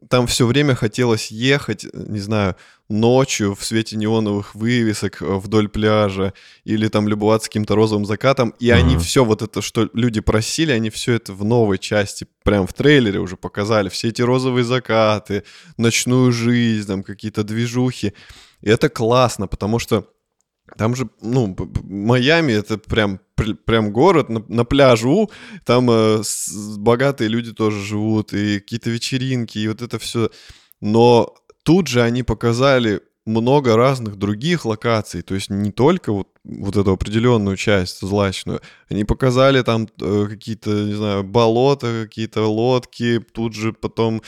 Speaker 1: там все время хотелось ехать, не знаю, ночью в свете неоновых вывесок э, вдоль пляжа или там любоваться каким-то розовым закатом. И mm-hmm. они все вот это, что люди просили, они все это в новой части, прям в трейлере уже показали. Все эти розовые закаты, ночную жизнь, там какие-то движухи. И это классно, потому что там же, ну, Майами это прям, прям город на, на пляжу, там э, с, богатые люди тоже живут, и какие-то вечеринки, и вот это все. Но тут же они показали много разных других локаций, то есть не только вот, вот эту определенную часть злачную, они показали там э, какие-то, не знаю, болота, какие-то лодки, тут же потом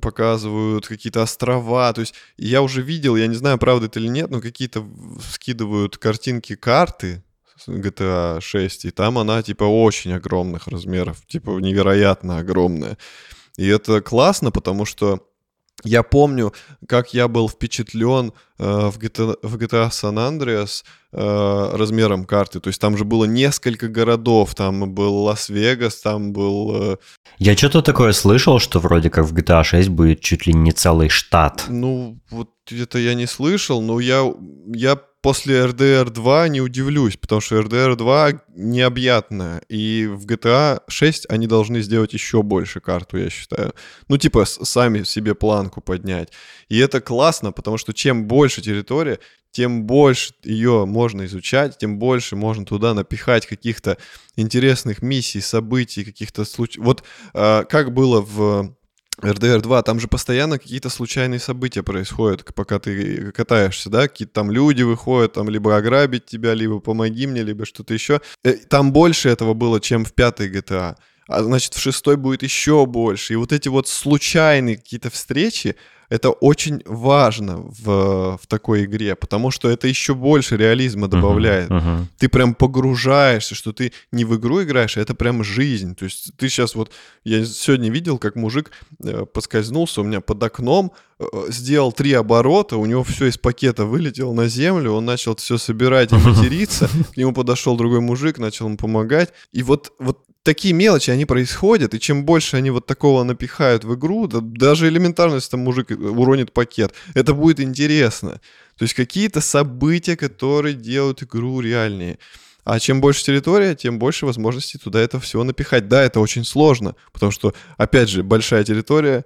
Speaker 1: показывают какие-то острова. То есть я уже видел, я не знаю, правда это или нет, но какие-то скидывают картинки карты GTA 6, и там она типа очень огромных размеров, типа невероятно огромная. И это классно, потому что я помню, как я был впечатлен э, в, GTA, в GTA San Andreas э, размером карты. То есть там же было несколько городов. Там был Лас-Вегас, там был... Э...
Speaker 2: Я что-то такое слышал, что вроде как в GTA 6 будет чуть ли не целый штат.
Speaker 1: Ну, вот это я не слышал, но я, я после RDR 2 не удивлюсь, потому что RDR 2 необъятная, и в GTA 6 они должны сделать еще больше карту, я считаю. Ну, типа, сами себе планку поднять. И это классно, потому что чем больше территория, тем больше ее можно изучать, тем больше можно туда напихать каких-то интересных миссий, событий, каких-то случаев. Вот э, как было в RDR 2, там же постоянно какие-то случайные события происходят, пока ты катаешься, да, какие-то там люди выходят, там либо ограбить тебя, либо помоги мне, либо что-то еще. Э, там больше этого было, чем в пятой GTA а значит в шестой будет еще больше. И вот эти вот случайные какие-то встречи, это очень важно в, в такой игре, потому что это еще больше реализма добавляет. Uh-huh, uh-huh. Ты прям погружаешься, что ты не в игру играешь, а это прям жизнь. То есть ты сейчас вот... Я сегодня видел, как мужик э, поскользнулся у меня под окном, э, сделал три оборота, у него все из пакета вылетело на землю, он начал все собирать и материться, к нему подошел другой мужик, начал ему помогать. И вот, вот такие мелочи, они происходят, и чем больше они вот такого напихают в игру, да, даже элементарно, если там мужик уронит пакет, это будет интересно. То есть какие-то события, которые делают игру реальнее. А чем больше территория, тем больше возможностей туда это все напихать. Да, это очень сложно, потому что, опять же, большая территория,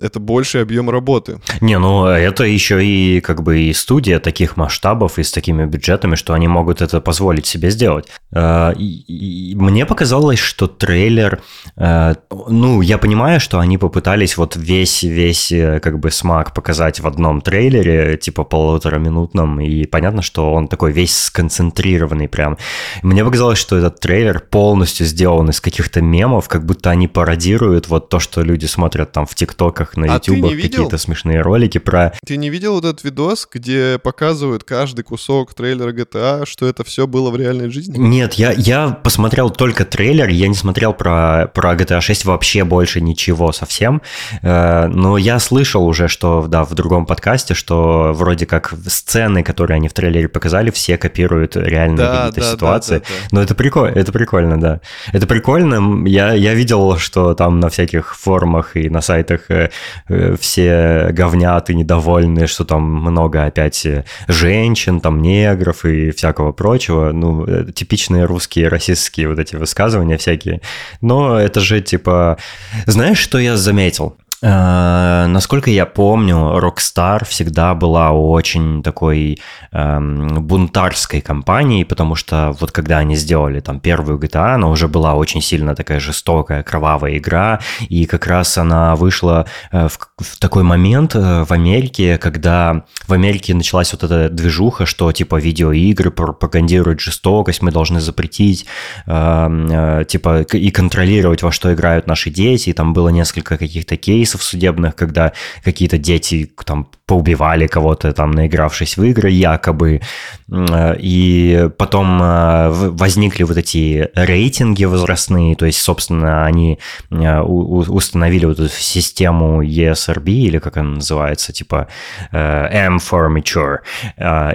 Speaker 1: это больший объем работы.
Speaker 2: Не, ну это еще и как бы и студия таких масштабов и с такими бюджетами, что они могут это позволить себе сделать. А, мне показалось, что трейлер, э, ну я понимаю, что они попытались вот весь весь э, как бы смак показать в одном трейлере, типа полутораминутном, и понятно, что он такой весь сконцентрированный прям. Мне показалось, что этот трейлер полностью сделан из каких-то мемов, как будто они пародируют вот то, что люди смотрят там в ТикТоках роликах на YouTube, а какие-то смешные ролики про...
Speaker 1: Ты не видел вот этот видос, где показывают каждый кусок трейлера GTA, что это все было в реальной жизни?
Speaker 2: Нет, я, я посмотрел только трейлер, я не смотрел про, про GTA 6 вообще больше ничего совсем, э, но я слышал уже, что, да, в другом подкасте, что вроде как сцены, которые они в трейлере показали, все копируют реальные да, какие-то да, ситуации. Да, да, да. Но это прикольно, это прикольно, да. Это прикольно. Я, я видел, что там на всяких форумах и на сайтах э, Э, все говнят и недовольны, что там много опять э, женщин, там негров и всякого прочего. Ну, э, типичные русские расистские вот эти высказывания всякие. Но это же типа... Знаешь, что я заметил? Э, насколько я помню, Rockstar всегда была очень такой эм, бунтарской компанией, потому что вот когда они сделали там первую GTA, она уже была очень сильно такая жестокая, кровавая игра, и как раз она вышла э, в, в такой момент э, в Америке, когда в Америке началась вот эта движуха, что типа видеоигры пропагандируют жестокость, мы должны запретить эм, э, типа и контролировать, во что играют наши дети, и там было несколько каких-то кейсов, кейсов судебных, когда какие-то дети там поубивали кого-то, там, наигравшись в игры якобы, и потом э, возникли вот эти рейтинги возрастные, то есть, собственно, они э, установили вот эту систему ESRB, или как она называется, типа э, M for Mature,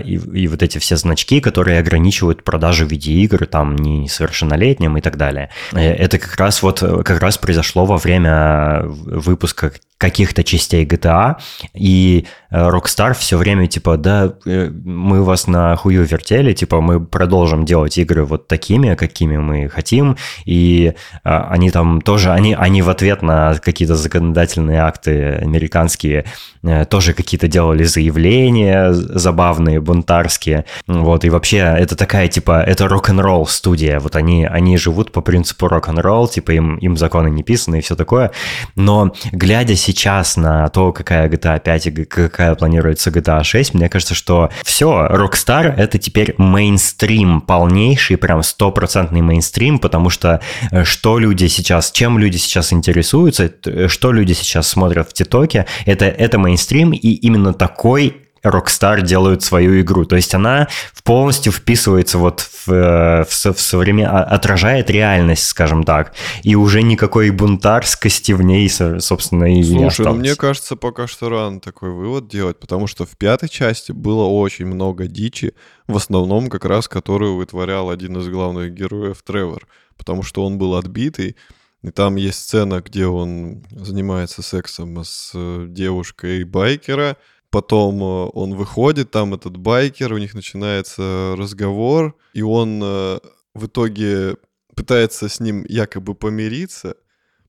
Speaker 2: и, и вот эти все значки, которые ограничивают продажу видеоигр, там, несовершеннолетним и так далее. Это как раз вот, как раз произошло во время выпуска как каких-то частей GTA, и э, Rockstar все время типа, да, э, мы вас на хую вертели, типа, мы продолжим делать игры вот такими, какими мы хотим, и а, они там тоже, они, они в ответ на какие-то законодательные акты американские э, тоже какие-то делали заявления забавные, бунтарские, вот, и вообще это такая, типа, это рок-н-ролл студия, вот они, они живут по принципу рок-н-ролл, типа, им, им законы не писаны и все такое, но глядя сейчас на то, какая GTA 5 и какая планируется GTA 6, мне кажется, что все, Rockstar — это теперь мейнстрим полнейший, прям стопроцентный мейнстрим, потому что э, что люди сейчас, чем люди сейчас интересуются, что люди сейчас смотрят в ТикТоке, это, это мейнстрим, и именно такой Rockstar делают свою игру. То есть она полностью вписывается вот в, э, в, в современ... А, отражает реальность, скажем так. И уже никакой бунтарскости в ней, собственно, и
Speaker 1: Слушай,
Speaker 2: не осталось.
Speaker 1: ну мне кажется, пока что рано такой вывод делать, потому что в пятой части было очень много дичи, в основном как раз которую вытворял один из главных героев Тревор, потому что он был отбитый, и там есть сцена, где он занимается сексом с э, девушкой байкера, Потом э, он выходит, там этот байкер, у них начинается разговор, и он э, в итоге пытается с ним якобы помириться.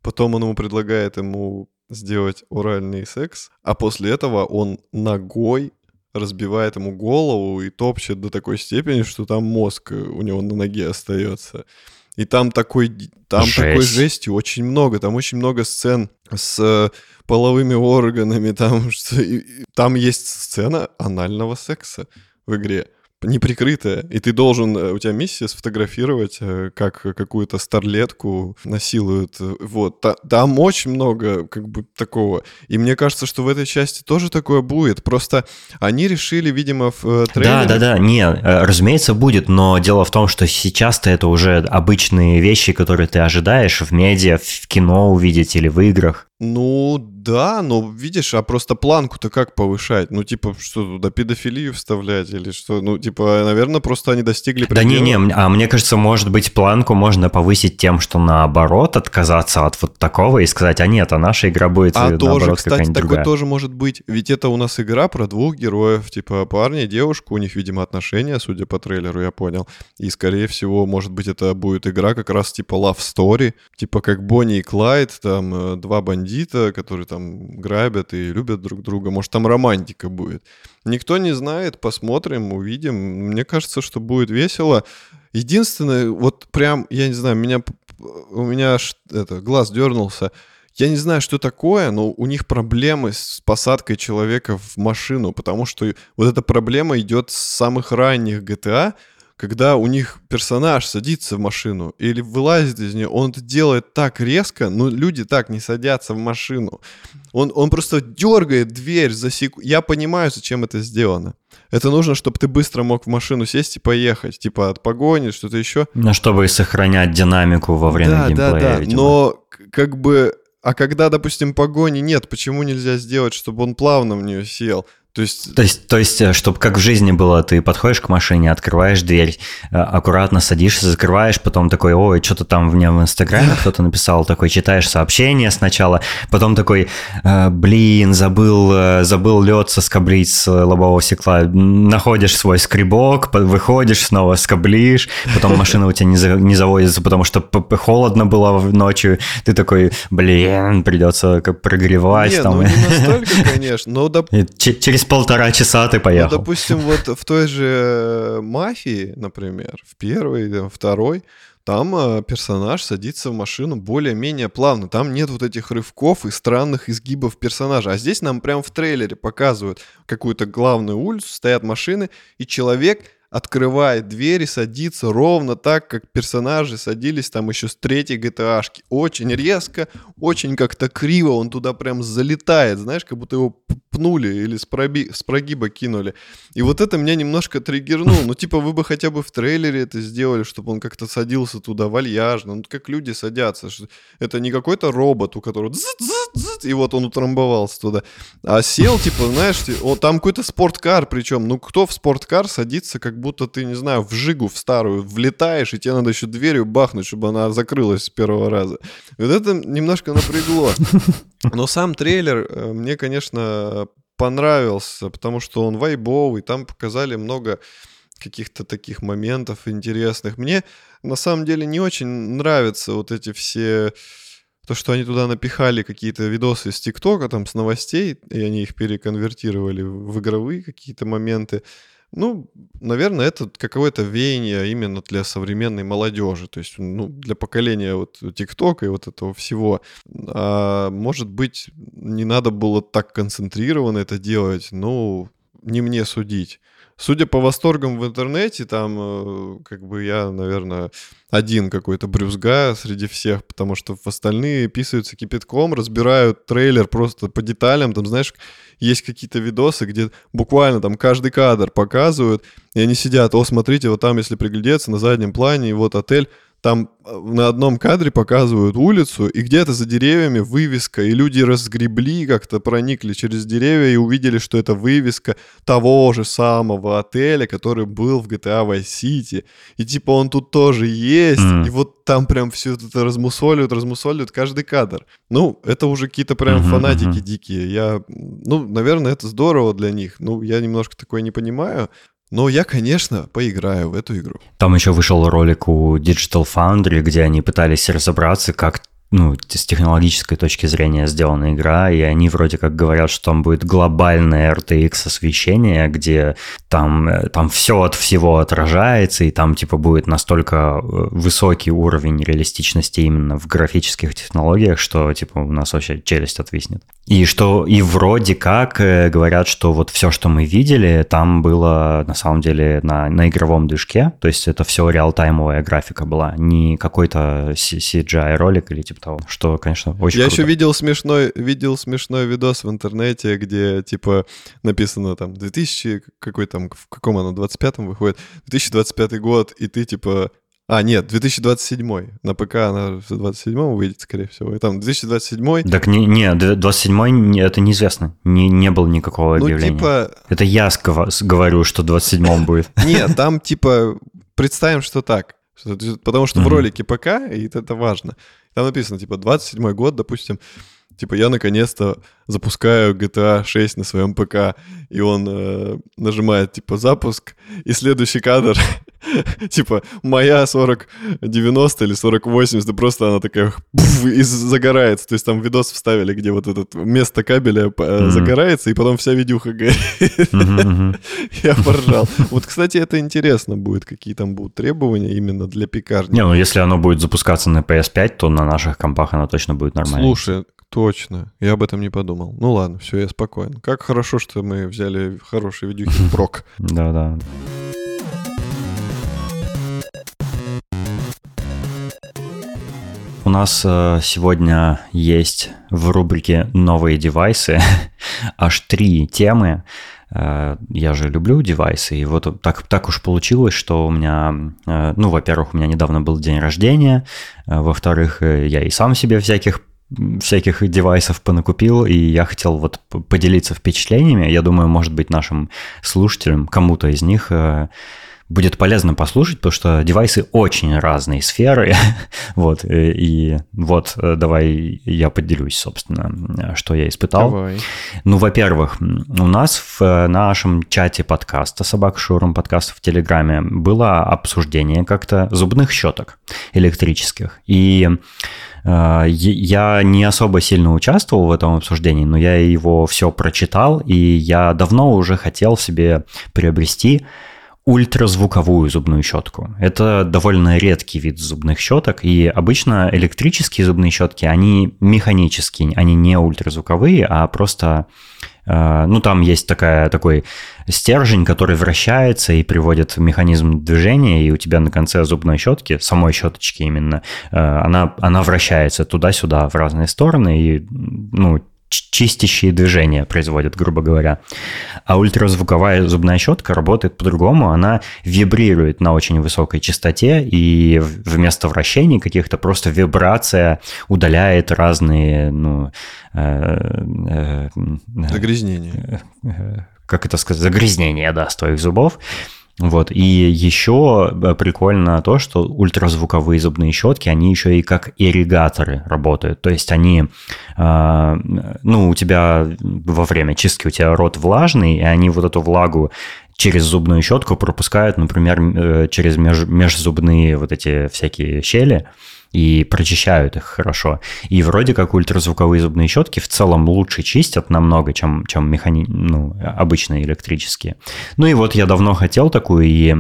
Speaker 1: Потом он ему предлагает ему сделать оральный секс, а после этого он ногой разбивает ему голову и топчет до такой степени, что там мозг у него на ноге остается. И там такой, там Жесть. такой жести очень много. Там очень много сцен с э, половыми органами. Там, что, там есть сцена анального секса в игре неприкрытая, и ты должен, э, у тебя миссия сфотографировать, э, как какую-то старлетку насилуют. Вот. Там очень много как бы такого. И мне кажется, что в этой части тоже такое будет. Просто они решили, видимо, в трейлере...
Speaker 2: Да, да, да, не, разумеется, будет, но дело в том, что сейчас-то это уже обычные вещи, которые ты ожидаешь в медиа, в кино увидеть или в играх.
Speaker 1: Ну, да, но видишь, а просто планку-то как повышать? Ну, типа, что туда педофилию вставлять или что? Ну, типа, наверное, просто они достигли
Speaker 2: предела. Да не, не, а мне кажется, может быть, планку можно повысить тем, что наоборот отказаться от вот такого и сказать, а нет, а наша игра будет
Speaker 1: а наоборот тоже, кстати, такой другая. тоже может быть. Ведь это у нас игра про двух героев, типа парня и девушку, у них, видимо, отношения, судя по трейлеру, я понял. И, скорее всего, может быть, это будет игра как раз типа Love Story, типа как Бонни и Клайд, там, э, два бандита бандита, которые там грабят и любят друг друга. Может, там романтика будет. Никто не знает, посмотрим, увидим. Мне кажется, что будет весело. Единственное, вот прям, я не знаю, меня, у меня это, глаз дернулся. Я не знаю, что такое, но у них проблемы с посадкой человека в машину, потому что вот эта проблема идет с самых ранних GTA, когда у них персонаж садится в машину или вылазит из нее, он это делает так резко, но люди так не садятся в машину. Он, он просто дергает дверь за секунду. Я понимаю, зачем это сделано. Это нужно, чтобы ты быстро мог в машину сесть и поехать, типа от погони, что-то еще.
Speaker 2: Ну, чтобы сохранять динамику во время да, геймплея. Да, да,
Speaker 1: видимо. но как бы... А когда, допустим, погони нет, почему нельзя сделать, чтобы он плавно в нее сел?
Speaker 2: То есть... То есть, то есть, э, чтобы как в жизни было, ты подходишь к машине, открываешь дверь, э, аккуратно садишься, закрываешь, потом такой, ой, что-то там в нем в Инстаграме кто-то написал, такой читаешь сообщение сначала, потом такой, «Э, блин, забыл, забыл лед соскоблить с лобового стекла, находишь свой скребок, выходишь, снова скоблишь, потом машина у тебя не, за, не заводится, потому что холодно было ночью, ты такой, блин, придется как прогревать. Не, там.
Speaker 1: ну не настолько, конечно, но...
Speaker 2: Через полтора часа ты поехал.
Speaker 1: Ну, допустим, вот в той же э, «Мафии», например, в первой, в второй, там э, персонаж садится в машину более-менее плавно. Там нет вот этих рывков и странных изгибов персонажа. А здесь нам прям в трейлере показывают какую-то главную улицу, стоят машины, и человек открывает дверь и садится ровно так, как персонажи садились там еще с третьей gta -шки. Очень резко, очень как-то криво он туда прям залетает, знаешь, как будто его пнули или с, проби... с прогиба кинули. И вот это меня немножко триггернуло. Ну, типа, вы бы хотя бы в трейлере это сделали, чтобы он как-то садился туда вальяжно. Ну, как люди садятся. Это не какой-то робот, у которого и вот он утрамбовался туда. А сел, типа, знаешь, о, там какой-то спорткар, причем, ну, кто в спорткар садится, как будто ты, не знаю, в жигу в старую влетаешь, и тебе надо еще дверью бахнуть, чтобы она закрылась с первого раза. Вот это немножко напрягло. Но сам трейлер э, мне, конечно, понравился, потому что он вайбовый, там показали много каких-то таких моментов интересных. Мне на самом деле не очень нравятся вот эти все... То, что они туда напихали какие-то видосы из ТикТока, там, с новостей, и они их переконвертировали в игровые какие-то моменты. Ну, наверное, это какое-то веяние именно для современной молодежи, то есть, ну, для поколения вот ТикТока и вот этого всего. А, может быть, не надо было так концентрированно это делать, ну, не мне судить. Судя по восторгам в интернете, там, э, как бы я, наверное, один какой-то брюзга среди всех, потому что остальные писаются кипятком, разбирают трейлер просто по деталям, там, знаешь, есть какие-то видосы, где буквально там каждый кадр показывают, и они сидят, о, смотрите, вот там, если приглядеться, на заднем плане, и вот отель, там э, на одном кадре показывают улицу, и где-то за деревьями вывеска, и люди разгребли, как-то проникли через деревья и увидели, что это вывеска того же самого отеля, который был в GTA Vice City. И типа он тут тоже есть, mm. и вот там прям все это размусоливают, размусоливают каждый кадр. Ну, это уже какие-то прям mm-hmm, фанатики mm-hmm. дикие. Я, ну, наверное, это здорово для них. Ну, я немножко такое не понимаю. Но я, конечно, поиграю в эту игру.
Speaker 2: Там еще вышел ролик у Digital Foundry, где они пытались разобраться, как ну, с технологической точки зрения сделана игра, и они вроде как говорят, что там будет глобальное RTX освещение, где там, э, там все от всего отражается, и там типа будет настолько э, высокий уровень реалистичности именно в графических технологиях, что типа у нас вообще челюсть отвиснет. И что и вроде как э, говорят, что вот все, что мы видели, там было на самом деле на, на игровом движке, то есть это все реалтаймовая графика была, не какой-то CGI ролик или типа того, что, конечно, очень
Speaker 1: Я
Speaker 2: круто.
Speaker 1: еще видел смешной, видел смешной видос в интернете, где типа написано там 2000, какой там, в каком оно, 25-м выходит, 2025 год, и ты типа а, нет, 2027. На ПК она в 27-м выйдет, скорее всего. И там 2027.
Speaker 2: Так не, не 27-й это неизвестно. Не, не было никакого объявления. Ну, типа... Это я говорю, что 27-м будет.
Speaker 1: Нет, там типа представим, что так. Потому что в ролике ПК, и это важно. Там написано, типа, 27 год, допустим, типа, я наконец-то запускаю GTA 6 на своем ПК, и он э, нажимает, типа, запуск, и следующий кадр, типа, моя 4090 или 4080, да просто она такая и загорается. То есть там видос вставили, где вот это место кабеля mm-hmm. загорается, и потом вся видюха горит. Mm-hmm. Я поржал. Вот, кстати, это интересно будет, какие там будут требования именно для пекарни.
Speaker 2: Не, ну если оно будет запускаться на PS5, то на наших компах оно точно будет нормально.
Speaker 1: Слушай, Точно, я об этом не подумал. Ну ладно, все, я спокоен. Как хорошо, что мы взяли хорошие видюхи прок.
Speaker 2: Да-да. Нас э, сегодня есть в рубрике «Новые девайсы» аж три темы. Э, я же люблю девайсы, и вот так, так уж получилось, что у меня, э, ну, во-первых, у меня недавно был день рождения, во-вторых, я и сам себе всяких всяких девайсов понакупил, и я хотел вот поделиться впечатлениями. Я думаю, может быть, нашим слушателям, кому-то из них будет полезно послушать, потому что девайсы очень разные сферы. вот, э, и вот э, давай я поделюсь, собственно, что я испытал.
Speaker 1: Давай.
Speaker 2: Ну, во-первых, у нас в э, нашем чате подкаста «Собака Шурум» подкаста в Телеграме было обсуждение как-то зубных щеток электрических. И я не особо сильно участвовал в этом обсуждении, но я его все прочитал, и я давно уже хотел себе приобрести ультразвуковую зубную щетку. Это довольно редкий вид зубных щеток, и обычно электрические зубные щетки, они механические, они не ультразвуковые, а просто, э, ну там есть такая, такой стержень, который вращается и приводит механизм движения, и у тебя на конце зубной щетки, самой щеточки именно, э, она, она вращается туда-сюда в разные стороны, и ну, чистящие движения производят, грубо говоря. А ультразвуковая зубная щетка работает по-другому. Она вибрирует на очень высокой частоте, и вместо вращений каких-то просто вибрация удаляет разные, ну... Э,
Speaker 1: э, Загрязнения.
Speaker 2: Э, как это сказать? Загрязнения, да, с твоих зубов. Вот. И еще э, прикольно то, что ультразвуковые зубные щетки, они еще и как ирригаторы работают. То есть они, э, ну, у тебя во время чистки у тебя рот влажный, и они вот эту влагу через зубную щетку пропускают, например, э, через меж, межзубные вот эти всякие щели и прочищают их хорошо. И вроде как ультразвуковые зубные щетки в целом лучше чистят намного, чем, чем механи... ну, обычные электрические. Ну и вот я давно хотел такую, и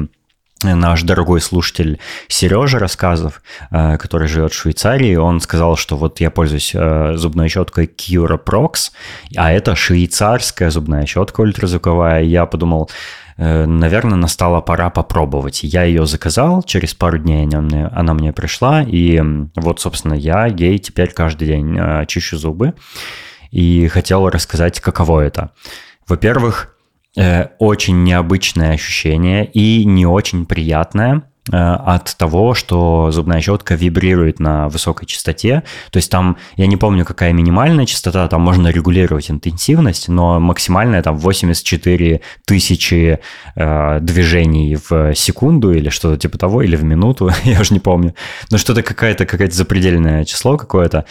Speaker 2: наш дорогой слушатель Сережа Рассказов, э, который живет в Швейцарии, он сказал, что вот я пользуюсь э, зубной щеткой Cura Prox, а это швейцарская зубная щетка ультразвуковая. Я подумал, наверное, настала пора попробовать. Я ее заказал, через пару дней она мне, она мне пришла, и вот, собственно, я ей теперь каждый день э, чищу зубы, и хотел рассказать, каково это. Во-первых, э, очень необычное ощущение и не очень приятное – Э, от того, что зубная щетка вибрирует на высокой частоте. То есть там, я не помню, какая минимальная частота, там можно регулировать интенсивность, но максимальная там 84 тысячи э, движений в секунду или что-то типа того, или в минуту, я уже не помню. Но что-то какая-то какое-то запредельное число какое-то.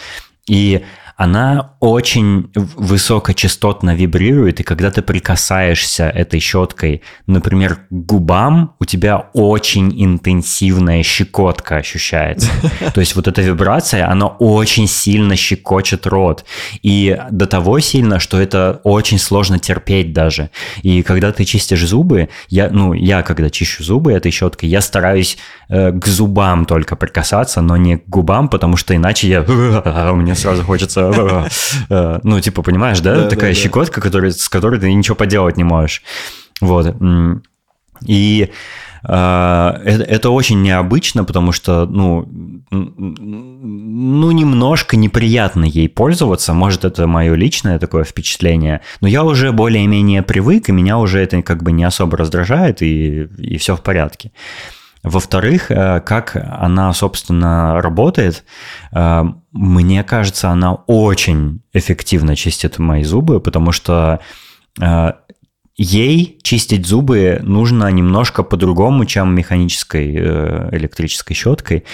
Speaker 2: И она очень высокочастотно вибрирует, и когда ты прикасаешься этой щеткой, например, к губам, у тебя очень интенсивная щекотка ощущается. То есть вот эта вибрация, она очень сильно щекочет рот. И до того сильно, что это очень сложно терпеть даже. И когда ты чистишь зубы, я, ну, я когда чищу зубы этой щеткой, я стараюсь э, к зубам только прикасаться, но не к губам, потому что иначе я... Мне сразу хочется ну, типа, понимаешь, да? Такая щекотка, с которой ты ничего поделать не можешь. Вот. И э, это, это очень необычно, потому что, ну, ну, немножко неприятно ей пользоваться. Может, это мое личное такое впечатление. Но я уже более-менее привык, и меня уже это как бы не особо раздражает, и, и все в порядке. Во-вторых, э, как она, собственно, работает, э, мне кажется, она очень эффективно чистит мои зубы, потому что э, ей чистить зубы нужно немножко по-другому, чем механической электрической щеткой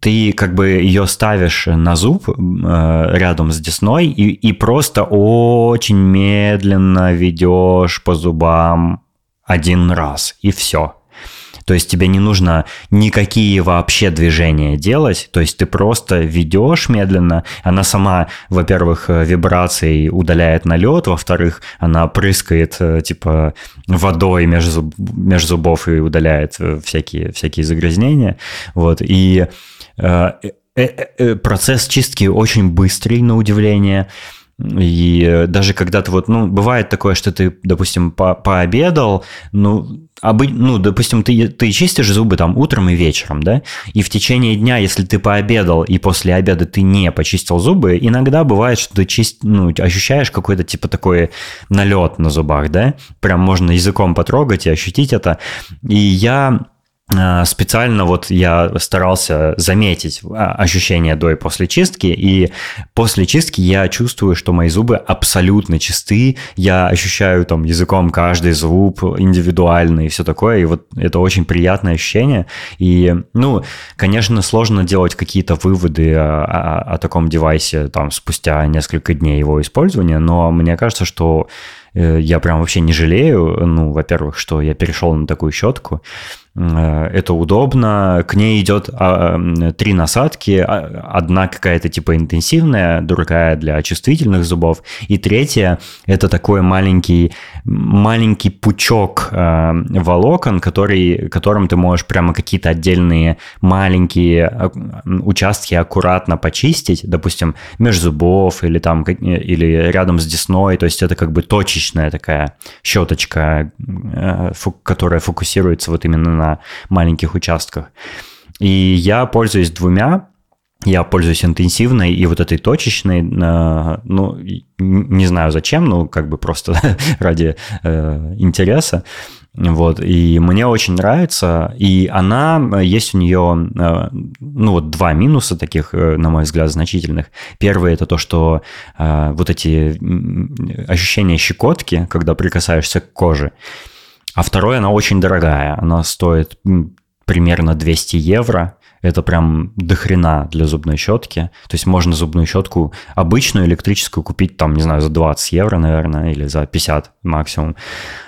Speaker 2: ты как бы ее ставишь на зуб рядом с десной и, и просто очень медленно ведешь по зубам один раз, и все. То есть тебе не нужно никакие вообще движения делать, то есть ты просто ведешь медленно, она сама, во-первых, э, вибрацией удаляет налет, во-вторых, она прыскает э, типа водой между, между зубов и удаляет э, всякие, всякие загрязнения, вот, и э, э, процесс чистки очень быстрый, на удивление, и даже когда ты вот, ну, бывает такое, что ты, допустим, по пообедал, ну, обы... ну, допустим, ты, ты чистишь зубы там утром и вечером, да, и в течение дня, если ты пообедал и после обеда ты не почистил зубы, иногда бывает, что ты чист... ну, ощущаешь какой-то типа такой налет на зубах, да, прям можно языком потрогать и ощутить это. И я специально вот я старался заметить а, ощущения до и после чистки, и после чистки я чувствую, что мои зубы абсолютно чисты, я ощущаю там языком каждый зуб индивидуально и все такое, и вот это очень приятное ощущение, и, ну, конечно, сложно делать какие-то выводы о, о, о таком девайсе там спустя несколько дней его использования, но мне кажется, что э, я прям вообще не жалею, ну, во-первых, что я перешел на такую щетку, Э, это удобно. К ней идет а, три насадки. А, одна какая-то типа интенсивная, другая для чувствительных зубов. И третья – это такой маленький, маленький пучок э, волокон, который, которым ты можешь прямо какие-то отдельные маленькие а, участки аккуратно почистить, допустим, между зубов или там или рядом с десной. То есть это как бы точечная такая щеточка, э, которая фокусируется вот именно на на маленьких участках. И я пользуюсь двумя, я пользуюсь интенсивной и вот этой точечной, э, ну, не знаю зачем, ну, как бы просто ради э, интереса. Вот, и мне очень нравится, и она, есть у нее, э, ну, вот два минуса таких, э, на мой взгляд, значительных. Первый – это то, что э, вот эти ощущения щекотки, когда прикасаешься к коже, а второе, она очень дорогая. Она стоит примерно 200 евро. Это прям дохрена для зубной щетки. То есть можно зубную щетку обычную электрическую купить там, не знаю, за 20 евро, наверное, или за 50 максимум.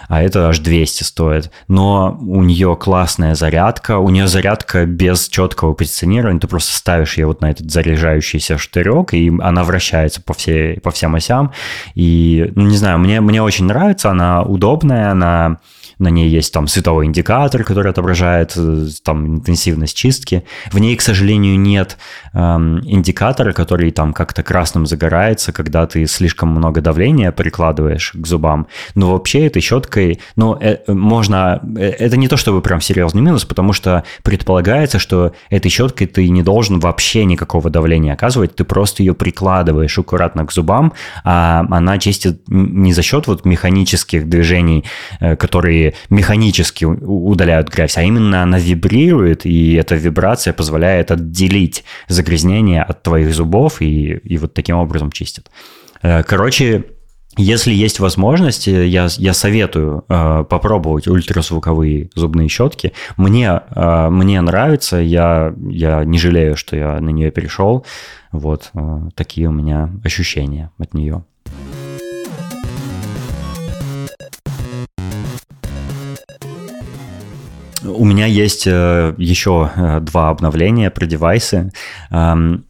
Speaker 2: А это аж 200 стоит. Но у нее классная зарядка. У нее зарядка без четкого позиционирования. Ты просто ставишь ее вот на этот заряжающийся штырек, и она вращается по, всей, по всем осям. И, ну, не знаю, мне, мне очень нравится. Она удобная, она на ней есть там световой индикатор, который отображает э, там интенсивность чистки. В ней, к сожалению, нет эм, индикатора, который там как-то красным загорается, когда ты слишком много давления прикладываешь к зубам. Но вообще этой щеткой, ну, э, можно... Э, это не то чтобы прям серьезный минус, потому что предполагается, что этой щеткой ты не должен вообще никакого давления оказывать, ты просто ее прикладываешь аккуратно к зубам, а она чистит не за счет вот механических движений, э, механически удаляют грязь, а именно она вибрирует, и эта вибрация позволяет отделить загрязнение от твоих зубов и, и вот таким образом чистит. Э, короче, если есть возможность, я, я советую э, попробовать ультразвуковые зубные щетки. Мне, э, мне нравится, я, я не жалею, что я на нее перешел. Вот э, такие у меня ощущения от нее. У меня есть э, еще э, два обновления про девайсы. Эм,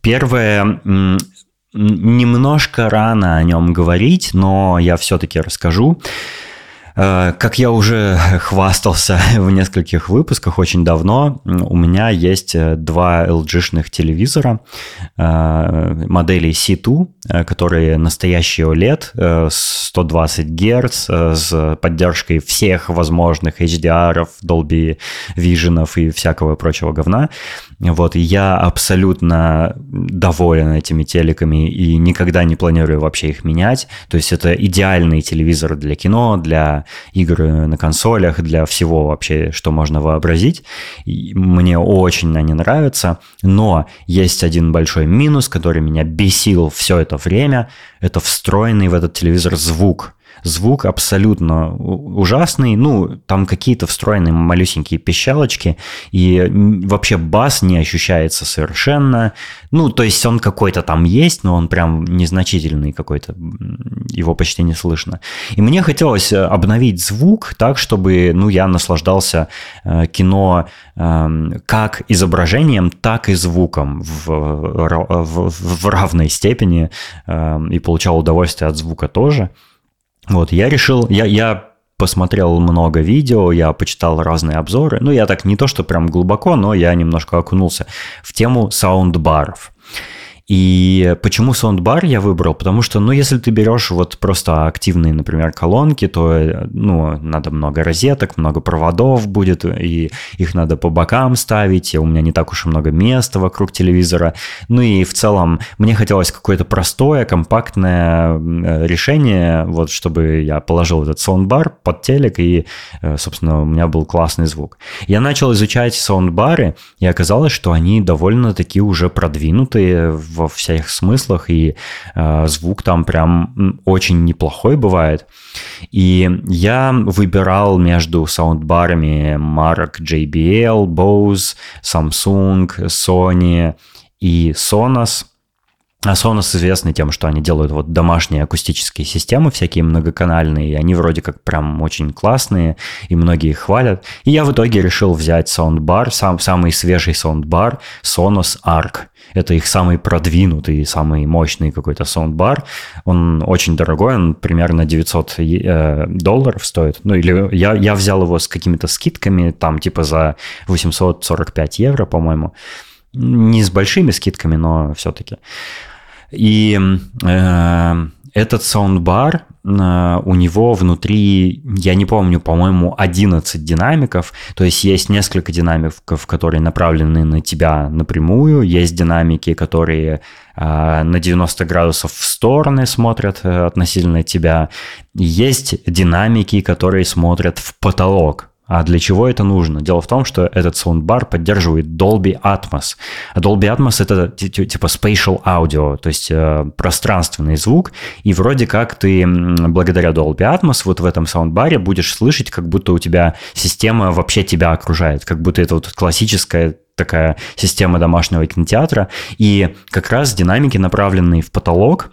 Speaker 2: первое, немножко рано о нем говорить, но я все-таки расскажу. Э, как я уже хвастался в нескольких выпусках очень давно, у меня есть э, два LG-шных телевизора э, модели C2, которые настоящий OLED, 120 Гц, с поддержкой всех возможных HDR, Dolby Vision и всякого прочего говна. Вот, и я абсолютно доволен этими телеками и никогда не планирую вообще их менять. То есть это идеальный телевизор для кино, для игр на консолях, для всего вообще, что можно вообразить. И мне очень они нравятся, но есть один большой минус, который меня бесил все это время. Это встроенный в этот телевизор звук звук абсолютно ужасный, ну, там какие-то встроенные малюсенькие пищалочки, и вообще бас не ощущается совершенно, ну, то есть он какой-то там есть, но он прям незначительный какой-то, его почти не слышно. И мне хотелось э, обновить звук так, чтобы, ну, я наслаждался э, кино э, как изображением, так и звуком в, в, в равной степени э, и получал удовольствие от звука тоже. Вот, я решил, я, я посмотрел много видео, я почитал разные обзоры. Ну, я так не то, что прям глубоко, но я немножко окунулся в тему саундбаров. И почему саундбар я выбрал? Потому что, ну, если ты берешь вот просто активные, например, колонки, то, ну, надо много розеток, много проводов будет, и их надо по бокам ставить, у меня не так уж и много места вокруг телевизора. Ну и в целом мне хотелось какое-то простое, компактное решение, вот чтобы я положил этот саундбар под телек, и, э, собственно, у меня был классный звук. Я начал изучать саундбары, и оказалось, что они довольно-таки уже продвинутые во всех смыслах, и э, звук там прям очень неплохой бывает. И я выбирал между саундбарами марок JBL, Bose, Samsung, Sony и Sonos – Sonos известны тем, что они делают вот домашние акустические системы, всякие многоканальные, и они вроде как прям очень классные, и многие их хвалят. И я в итоге решил взять саундбар, сам, самый свежий саундбар Sonos Arc. Это их самый продвинутый, самый мощный какой-то саундбар. Он очень дорогой, он примерно 900 э, долларов стоит. Ну или я, я взял его с какими-то скидками, там типа за 845 евро, по-моему. Не с большими скидками, но все-таки. И э, этот саундбар, э, у него внутри, я не помню, по-моему, 11 динамиков. То есть есть несколько динамиков, которые направлены на тебя напрямую. Есть динамики, которые э, на 90 градусов в стороны смотрят э, относительно тебя. Есть динамики, которые смотрят в потолок а для чего это нужно? Дело в том, что этот саундбар поддерживает Dolby Atmos. А Dolby Atmos это типа spatial audio, то есть э, пространственный звук. И вроде как ты благодаря Dolby Atmos вот в этом саундбаре будешь слышать, как будто у тебя система вообще тебя окружает, как будто это вот классическая такая система домашнего кинотеатра. И как раз динамики, направленные в потолок,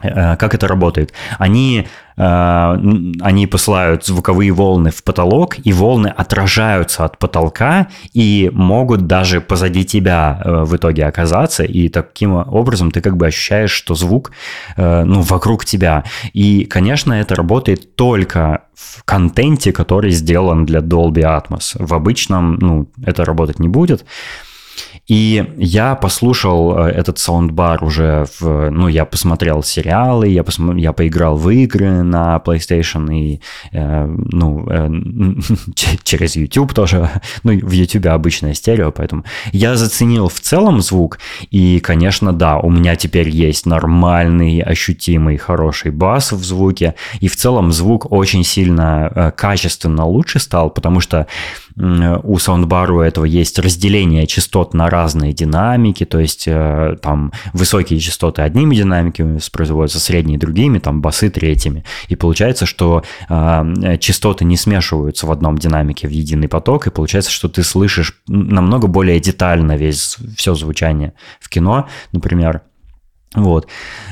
Speaker 2: как это работает? Они, э, они посылают звуковые волны в потолок, и волны отражаются от потолка и могут даже позади тебя э, в итоге оказаться, и таким образом ты как бы ощущаешь, что звук ну, вокруг тебя. И, конечно, это работает только в контенте, который сделан для Dolby Atmos. В обычном ну, это работать не будет. И я послушал э, этот саундбар уже, в, ну, я посмотрел сериалы, я, посмотр, я поиграл в игры на PlayStation и, э, ну, э, через YouTube тоже, ну, в YouTube обычная стерео, поэтому я заценил в целом звук, и, конечно, да, у меня теперь есть нормальный, ощутимый, хороший бас в звуке, и в целом звук очень сильно э, качественно лучше стал, потому что у саундбара у этого есть разделение частот на разные динамики, то есть э, там высокие частоты одними динамиками воспроизводятся, средние другими, там басы третьими. И получается, что э, частоты не смешиваются в одном динамике в единый поток, и получается, что ты слышишь намного более детально весь все звучание в кино, например. Вот.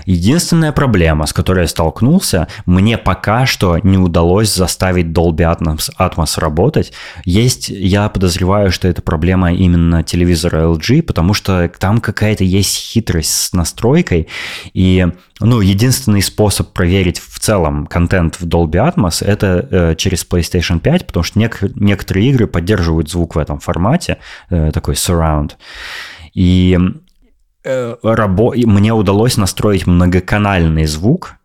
Speaker 2: Единственная проблема, с которой я столкнулся, мне пока что не удалось заставить Dolby Atmos, Atmos работать. Есть, я подозреваю, что это проблема именно телевизора LG, потому что там какая-то есть хитрость с настройкой, и ну, единственный способ проверить в целом контент в Dolby Atmos это э, через PlayStation 5, потому что нек- некоторые игры поддерживают звук в этом формате, э, такой surround. И рабо... мне удалось настроить многоканальный звук,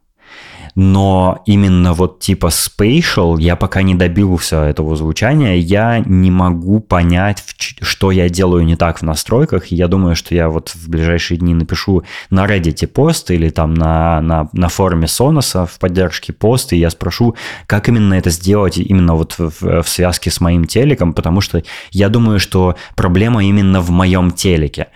Speaker 2: но именно вот типа spatial я пока не добился этого звучания, я не могу понять, что я делаю не так в настройках, я думаю, что я вот в ближайшие дни напишу на Reddit пост или там на, на, на форуме Sonos в поддержке пост, и я спрошу, как именно это сделать именно вот в, в связке с моим телеком, потому что я думаю, что проблема именно в моем телеке.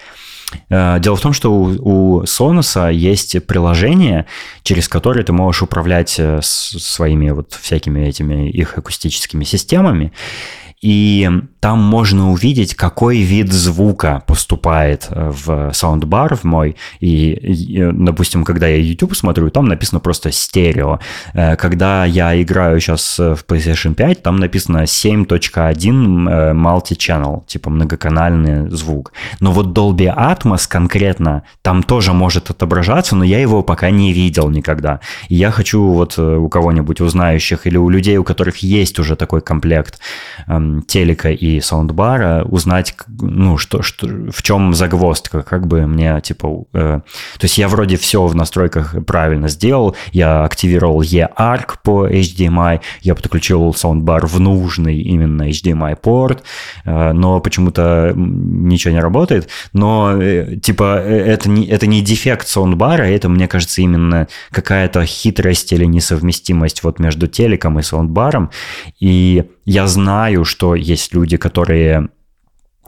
Speaker 2: Э, дело в том, что у, у Sonos есть приложение, через которое ты можешь управлять э, своими вот всякими этими их акустическими системами и там можно увидеть, какой вид звука поступает э, в саундбар в мой. И, и, допустим, когда я YouTube смотрю, там написано просто стерео. Э, когда я играю сейчас в PlayStation 5, там написано 7.1 э, multi-channel, типа многоканальный звук. Но вот Dolby Atmos конкретно там тоже может отображаться, но я его пока не видел никогда. И я хочу вот у кого-нибудь узнающих или у людей, у которых есть уже такой комплект эм, телека и саундбара, узнать, ну, что, что, в чем загвоздка, как бы мне, типа, э, то есть я вроде все в настройках правильно сделал, я активировал eARC по HDMI, я подключил саундбар в нужный именно HDMI порт, э, но почему-то ничего не работает, но, э, типа, э, это не, это не дефект саундбара, это, мне кажется, именно какая-то хитрость или несовместимость вот между телеком и саундбаром, и я знаю, что есть люди, которые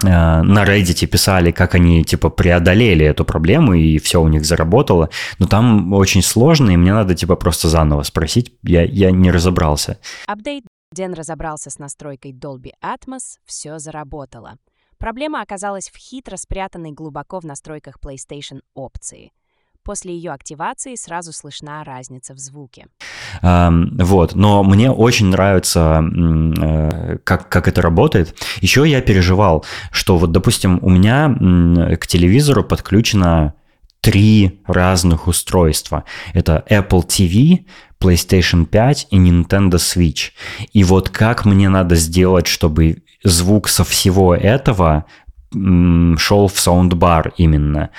Speaker 2: э, на Reddit писали, как они типа преодолели эту проблему и все у них заработало, но там очень сложно, и мне надо типа просто заново спросить, я, я не разобрался.
Speaker 4: Апдейт. Дэн разобрался с настройкой Dolby Atmos, все заработало. Проблема оказалась в хитро спрятанной глубоко в настройках PlayStation опции. После ее активации сразу слышна разница в звуке.
Speaker 2: Вот, но мне очень нравится, э, как, как это работает. Еще я переживал, что вот, допустим, у меня к телевизору подключено три разных устройства. Это Apple TV, PlayStation 5 и Nintendo Switch. И вот как мне надо сделать, чтобы звук со всего этого шел в саундбар именно.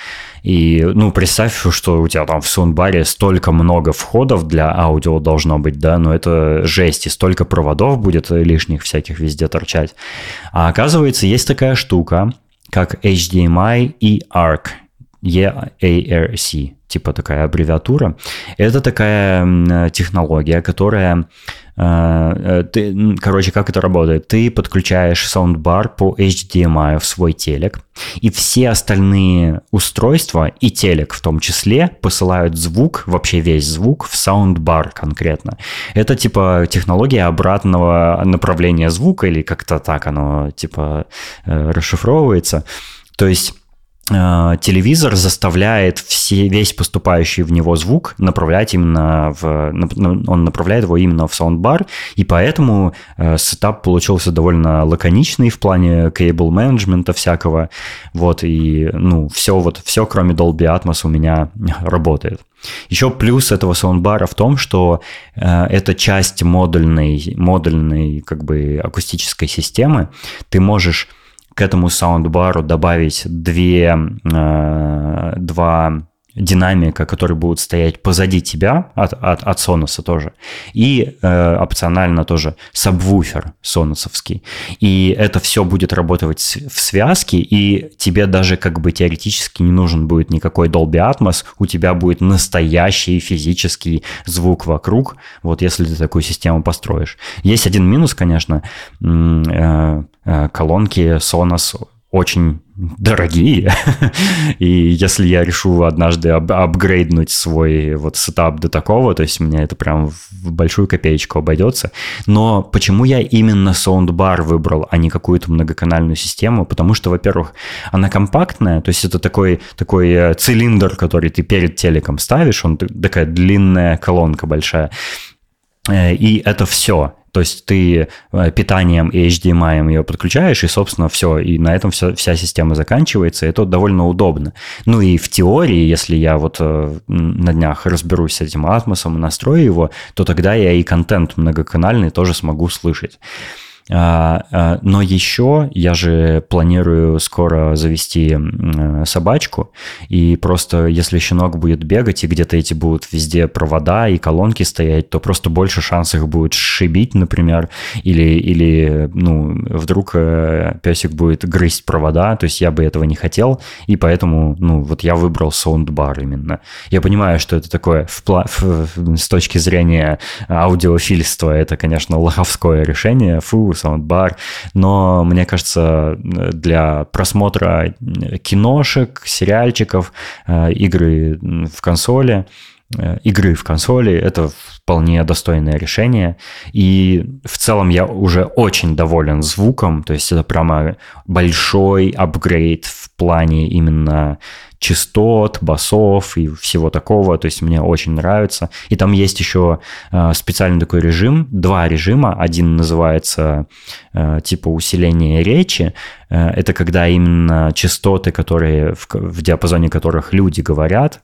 Speaker 2: И, ну, представь, что у тебя там в саундбаре столько много входов для аудио должно быть, да, но это жесть, и столько проводов будет лишних всяких везде торчать. А оказывается, есть такая штука, как HDMI и ARC, EARC, типа такая аббревиатура. Это такая технология, которая Э, э, ты, короче, как это работает? Ты подключаешь саундбар по HDMI в свой телек, и все остальные устройства, и телек в том числе, посылают звук, вообще весь звук, в саундбар конкретно. Это типа технология обратного направления звука, или как-то так оно типа э, расшифровывается. То есть телевизор заставляет все, весь поступающий в него звук направлять именно в... Он направляет его именно в саундбар, и поэтому э, setup получился довольно лаконичный в плане cable management а всякого. Вот, и, ну, все вот, все, кроме Dolby Atmos у меня работает. Еще плюс этого саундбара в том, что э, это часть модульной, модульной как бы акустической системы. Ты можешь к этому саундбару добавить две, э, два динамика, которые будут стоять позади тебя от, от, от Sonos тоже, и э, опционально тоже сабвуфер соносовский. И это все будет работать в связке, и тебе даже как бы теоретически не нужен будет никакой Dolby Atmos, у тебя будет настоящий физический звук вокруг, вот если ты такую систему построишь. Есть один минус, конечно, э, колонки Sonos очень дорогие. И если я решу однажды ап апгрейднуть свой вот setup до такого, то есть мне это прям в большую копеечку обойдется. Но почему я именно саундбар выбрал, а не какую-то многоканальную систему? Потому что, во-первых, она компактная, то есть это такой, такой э, цилиндр, который ты перед телеком ставишь, он такая длинная колонка большая. Э, и это все. То есть ты э, питанием и HDMI ее подключаешь, и, собственно, все. И на этом вся, вся система заканчивается. И это довольно удобно. Ну и в теории, если я вот э, на днях разберусь с этим атмосом и настрою его, то тогда я и контент многоканальный тоже смогу слышать. А, а, но еще я же планирую скоро завести собачку, и просто если щенок будет бегать, и где-то эти будут везде провода и колонки стоять, то просто больше шансов будет шибить, например, или, или ну, вдруг э, песик будет грызть провода, то есть я бы этого не хотел, и поэтому, ну, вот я выбрал саундбар именно. Я понимаю, что это такое в, в, с точки зрения аудиофильства, это, конечно, лоховское решение, фу, саундбар, но мне кажется, для просмотра киношек, сериальчиков, э, игры в консоли, э, игры в консоли, это вполне достойное решение. И в целом я уже очень доволен звуком, то есть это прямо большой апгрейд в плане именно частот, басов и всего такого. То есть мне очень нравится. И там есть еще э, специальный такой режим, два режима. Один называется э, типа усиление речи. Э, это когда именно частоты, которые в, в диапазоне которых люди говорят,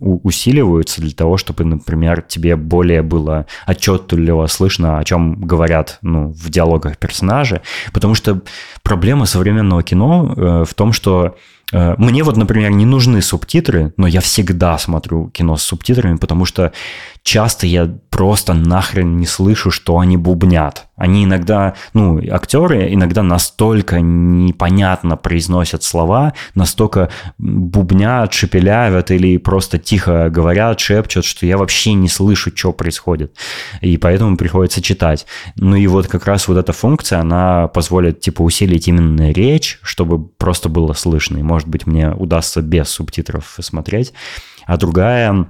Speaker 2: усиливаются для того, чтобы, например, тебе более было отчетливо слышно, о чем говорят ну, в диалогах персонажи. Потому что проблема современного кино в том, что мне вот, например, не нужны субтитры, но я всегда смотрю кино с субтитрами, потому что часто я просто нахрен не слышу, что они бубнят. Они иногда, ну, актеры иногда настолько непонятно произносят слова, настолько бубнят, шепелявят или просто тихо говорят, шепчут, что я вообще не слышу, что происходит. И поэтому приходится читать. Ну и вот как раз вот эта функция, она позволит, типа, усилить именно речь, чтобы просто было слышно. И, может быть, мне удастся без субтитров смотреть. А другая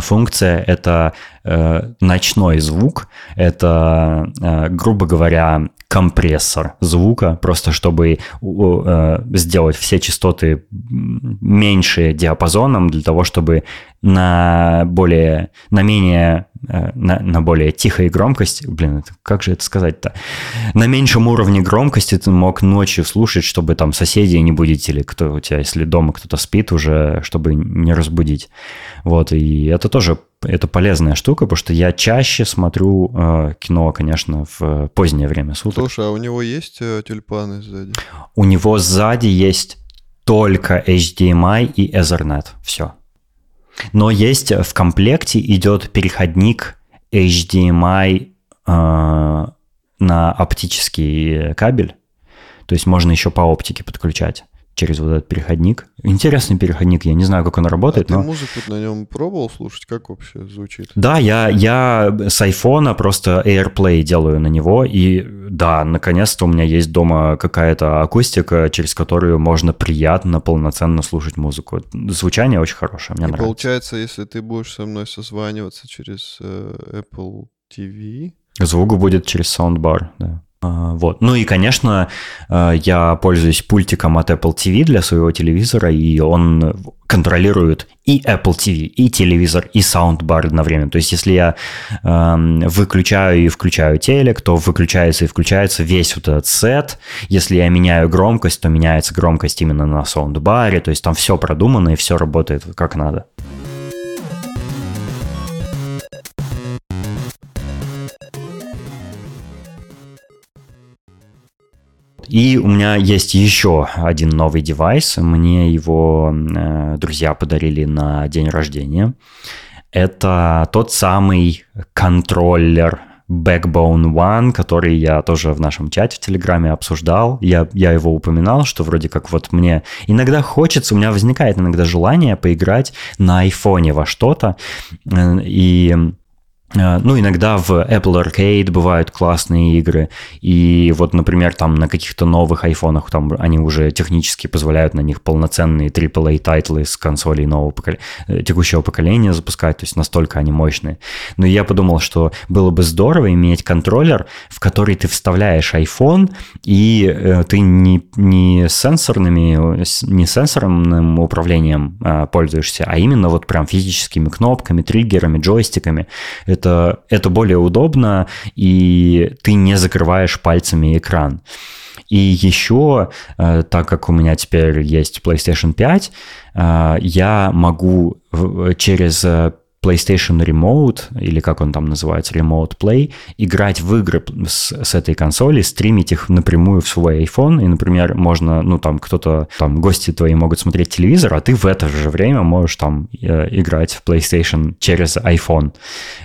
Speaker 2: функция — это э, ночной звук, это, э, грубо говоря, компрессор звука, просто чтобы э, сделать все частоты меньше диапазоном, для того, чтобы на более, на менее, э, на, на более тихой громкости, блин, это, как же это сказать-то, на меньшем уровне громкости ты мог ночью слушать, чтобы там соседей не будить или кто у тебя, если дома кто-то спит уже, чтобы не разбудить. Вот, и это тоже это полезная штука, потому что я чаще смотрю э, кино, конечно, в позднее время суток.
Speaker 1: Слушай, а у него есть э, тюльпаны сзади?
Speaker 2: У него сзади есть только HDMI и Ethernet. Все. Но есть э, в комплекте идет переходник HDMI э, на оптический кабель. То есть можно еще по оптике подключать через вот этот переходник. Интересный переходник, я не знаю, как он работает.
Speaker 1: А
Speaker 2: но...
Speaker 1: ты музыку на нем пробовал слушать? Как вообще звучит?
Speaker 2: Да, я, я с айфона просто AirPlay делаю на него, и да, наконец-то у меня есть дома какая-то акустика, через которую можно приятно, полноценно слушать музыку. Звучание очень хорошее, мне и нравится.
Speaker 1: получается, если ты будешь со мной созваниваться через э, Apple TV...
Speaker 2: Звук будет через Soundbar, да. А, вот. Ну и, конечно, э, я пользуюсь пультиком от Apple TV для своего телевизора, и он контролирует и Apple TV, и телевизор, и саундбар одновременно. То есть, если я э, выключаю и включаю телек, то выключается и включается весь вот этот сет. Если я меняю громкость, то меняется громкость именно на саундбаре. То есть, там все продумано и все работает как надо. И у меня есть еще один новый девайс. Мне его э, друзья подарили на день рождения. Это тот самый контроллер Backbone One, который я тоже в нашем чате в Телеграме обсуждал. Я, я его упоминал, что вроде как вот мне иногда хочется, у меня возникает иногда желание поиграть на айфоне во что-то. Э, и ну, иногда в Apple Arcade бывают классные игры, и вот, например, там на каких-то новых айфонах, там они уже технически позволяют на них полноценные AAA-тайтлы с консолей нового поколения, э, текущего поколения запускать, то есть настолько они мощные. Но я подумал, что было бы здорово иметь контроллер, в который ты вставляешь iPhone, и э, ты не, не сенсорными, не сенсорным управлением пользуешься, а именно вот прям физическими кнопками, триггерами, джойстиками это, это более удобно, и ты не закрываешь пальцами экран. И еще, э, так как у меня теперь есть PlayStation 5, э, я могу через э, PlayStation Remote, или как он там называется, Remote Play, играть в игры с, с этой консоли, стримить их напрямую в свой iPhone, и, например, можно, ну, там, кто-то, там, гости твои могут смотреть телевизор, а ты в это же время можешь там э, играть в PlayStation через iPhone.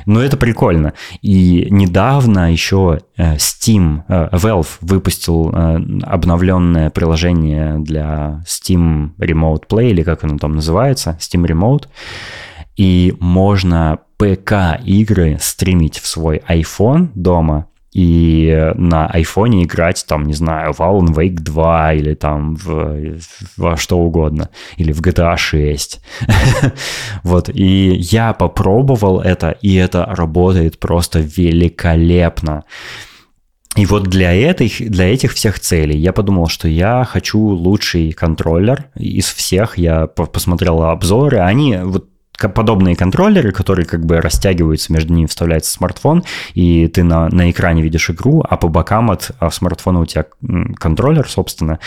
Speaker 2: Ну, это прикольно. И недавно еще э, Steam, э, Valve выпустил э, обновленное приложение для Steam Remote Play, или как оно там называется, Steam Remote, и можно ПК-игры стримить в свой iPhone дома, и на айфоне играть, там, не знаю, в Alan Wake 2 или там в, во что угодно, или в GTA 6. вот, и я попробовал это, и это работает просто великолепно. И вот для, этих, для этих всех целей я подумал, что я хочу лучший контроллер из всех. Я посмотрел обзоры. Они вот подобные контроллеры, которые как бы растягиваются, между ними вставляется смартфон, и ты на, на экране видишь игру, а по бокам от смартфона у тебя контроллер, собственно.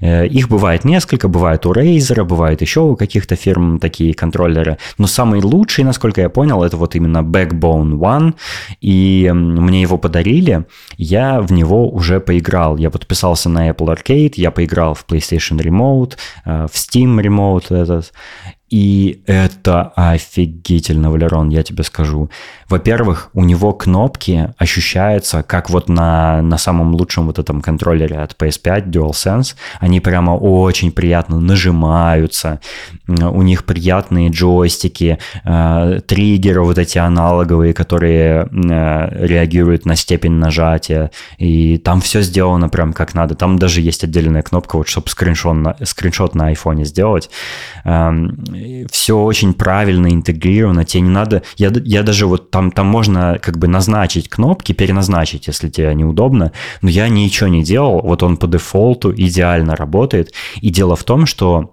Speaker 2: Э, их бывает несколько, бывает у Razer, бывает еще у каких-то фирм такие контроллеры, но самый лучший, насколько я понял, это вот именно Backbone One, и мне его подарили, я в него уже поиграл. Я подписался на Apple Arcade, я поиграл в PlayStation Remote, э, в Steam Remote этот, и это офигительно, Валерон, я тебе скажу. Во-первых, у него кнопки ощущаются, как вот на, на самом лучшем вот этом контроллере от PS5 DualSense. Они прямо очень приятно нажимаются. У них приятные джойстики, э, триггеры вот эти аналоговые, которые э, реагируют на степень нажатия. И там все сделано прям как надо. Там даже есть отдельная кнопка, вот чтобы скриншот на, скриншот на айфоне сделать. Все очень правильно интегрировано. Тебе не надо... Я, я даже вот там, там можно как бы назначить кнопки, переназначить, если тебе неудобно, но я ничего не делал, вот он по дефолту идеально работает, и дело в том, что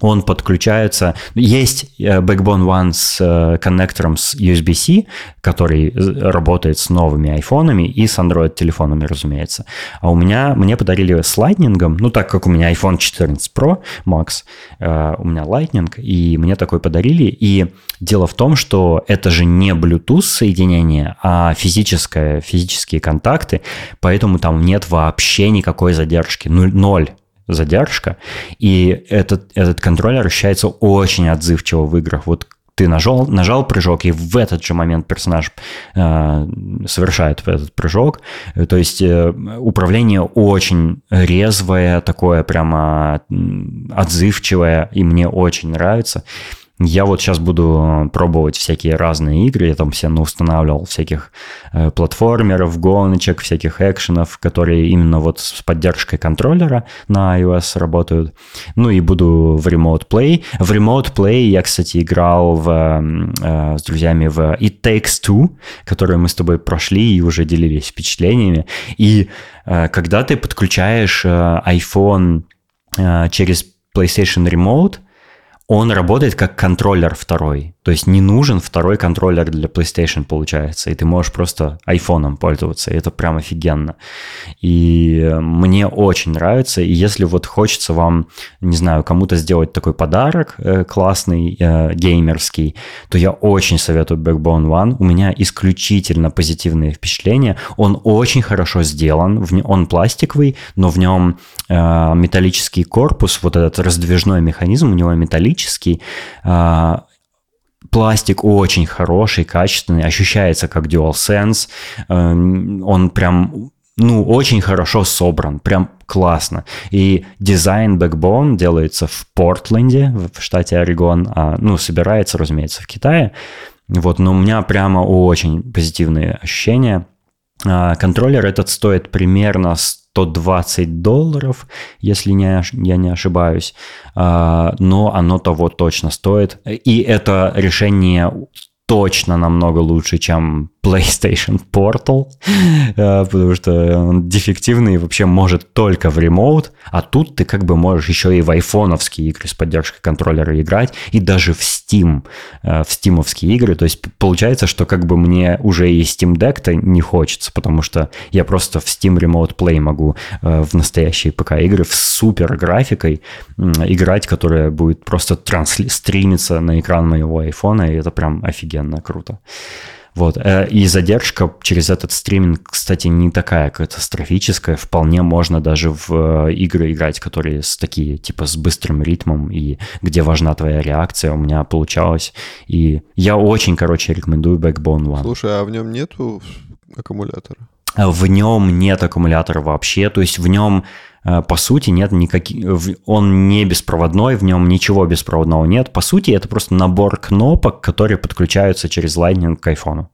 Speaker 2: он подключается. Есть э, Backbone One с э, коннектором с USB-C, который работает с новыми айфонами и с Android-телефонами, разумеется. А у меня, мне подарили с Lightning, ну, так как у меня iPhone 14 Pro Max, э, у меня Lightning, и мне такой подарили. И дело в том, что это же не Bluetooth соединение, а физическое, физические контакты, поэтому там нет вообще никакой задержки, ноль задержка, и этот, этот контроллер ощущается очень отзывчиво в играх. Вот ты нажал, нажал прыжок, и в этот же момент персонаж э, совершает этот прыжок. То есть э, управление очень резвое, такое прямо отзывчивое, и мне очень нравится. Я вот сейчас буду пробовать всякие разные игры, я там все устанавливал всяких э, платформеров, гоночек, всяких экшенов, которые именно вот с поддержкой контроллера на iOS работают. Ну и буду в Remote Play. В Remote Play я, кстати, играл в, э, с друзьями в It Takes Two, которую мы с тобой прошли и уже делились впечатлениями. И э, когда ты подключаешь э, iPhone э, через PlayStation Remote, он работает как контроллер второй. То есть не нужен второй контроллер для PlayStation, получается, и ты можешь просто айфоном пользоваться, и это прям офигенно. И мне очень нравится, и если вот хочется вам, не знаю, кому-то сделать такой подарок э, классный, э, геймерский, то я очень советую Backbone One. У меня исключительно позитивные впечатления. Он очень хорошо сделан, он пластиковый, но в нем э, металлический корпус, вот этот раздвижной механизм у него металлический, э, Пластик очень хороший, качественный, ощущается как DualSense. Эм, он прям ну, очень хорошо собран, прям классно. И дизайн Backbone делается в Портленде, в штате Орегон, а, ну, собирается, разумеется, в Китае. Вот, но у меня прямо очень позитивные ощущения. А, контроллер этот стоит примерно 120 долларов, если не, я не ошибаюсь, а, но оно того точно стоит. И это решение точно намного лучше, чем PlayStation Portal, э, потому что он дефективный и вообще может только в ремоут, а тут ты как бы можешь еще и в айфоновские игры с поддержкой контроллера играть, и даже в Steam, э, в стимовские игры, то есть получается, что как бы мне уже и Steam Deck-то не хочется, потому что я просто в Steam Remote Play могу э, в настоящие ПК-игры с супер графикой играть, которая будет просто трансли- стримиться на экран моего айфона, и это прям офигенно круто. Вот. Э, и задержка через этот стриминг, кстати, не такая катастрофическая. Вполне можно даже в э, игры играть, которые с такие, типа, с быстрым ритмом и где важна твоя реакция. У меня получалось. И я очень, короче, рекомендую Backbone One.
Speaker 1: Слушай, а в нем нету аккумулятора?
Speaker 2: В нем нет аккумулятора вообще, то есть в нем Э, по сути, нет никаких... Он не беспроводной, в нем ничего беспроводного нет. По сути, это просто набор кнопок, которые подключаются через Lightning к айфону.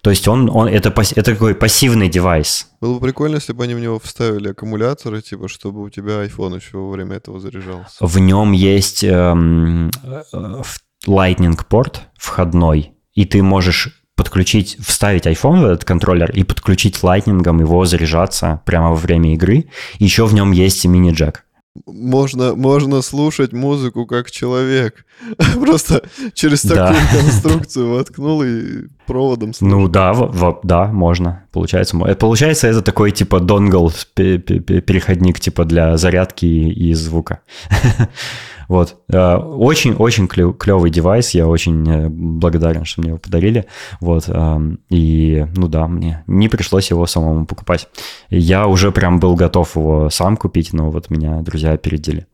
Speaker 2: То есть он, он это, это такой пассивный девайс.
Speaker 1: Было бы прикольно, если бы они в него вставили аккумуляторы, типа, чтобы у тебя iPhone еще во время этого заряжался.
Speaker 2: В нем есть эм, э, Lightning порт входной, и ты можешь подключить, вставить iPhone в этот контроллер и подключить лайтнингом его заряжаться прямо во время игры. Еще в нем есть мини-джек.
Speaker 1: Можно, можно слушать музыку как человек. Просто через такую да. конструкцию воткнул и проводом
Speaker 2: слушал. Ну да, в, в, да, можно. Получается, э, получается это такой типа донгл, переходник типа для зарядки и звука. Вот. Очень-очень э, клевый девайс. Я очень э, благодарен, что мне его подарили. Вот. И, ну да, мне не пришлось его самому покупать. Я уже прям был готов его сам купить, но вот меня друзья опередили.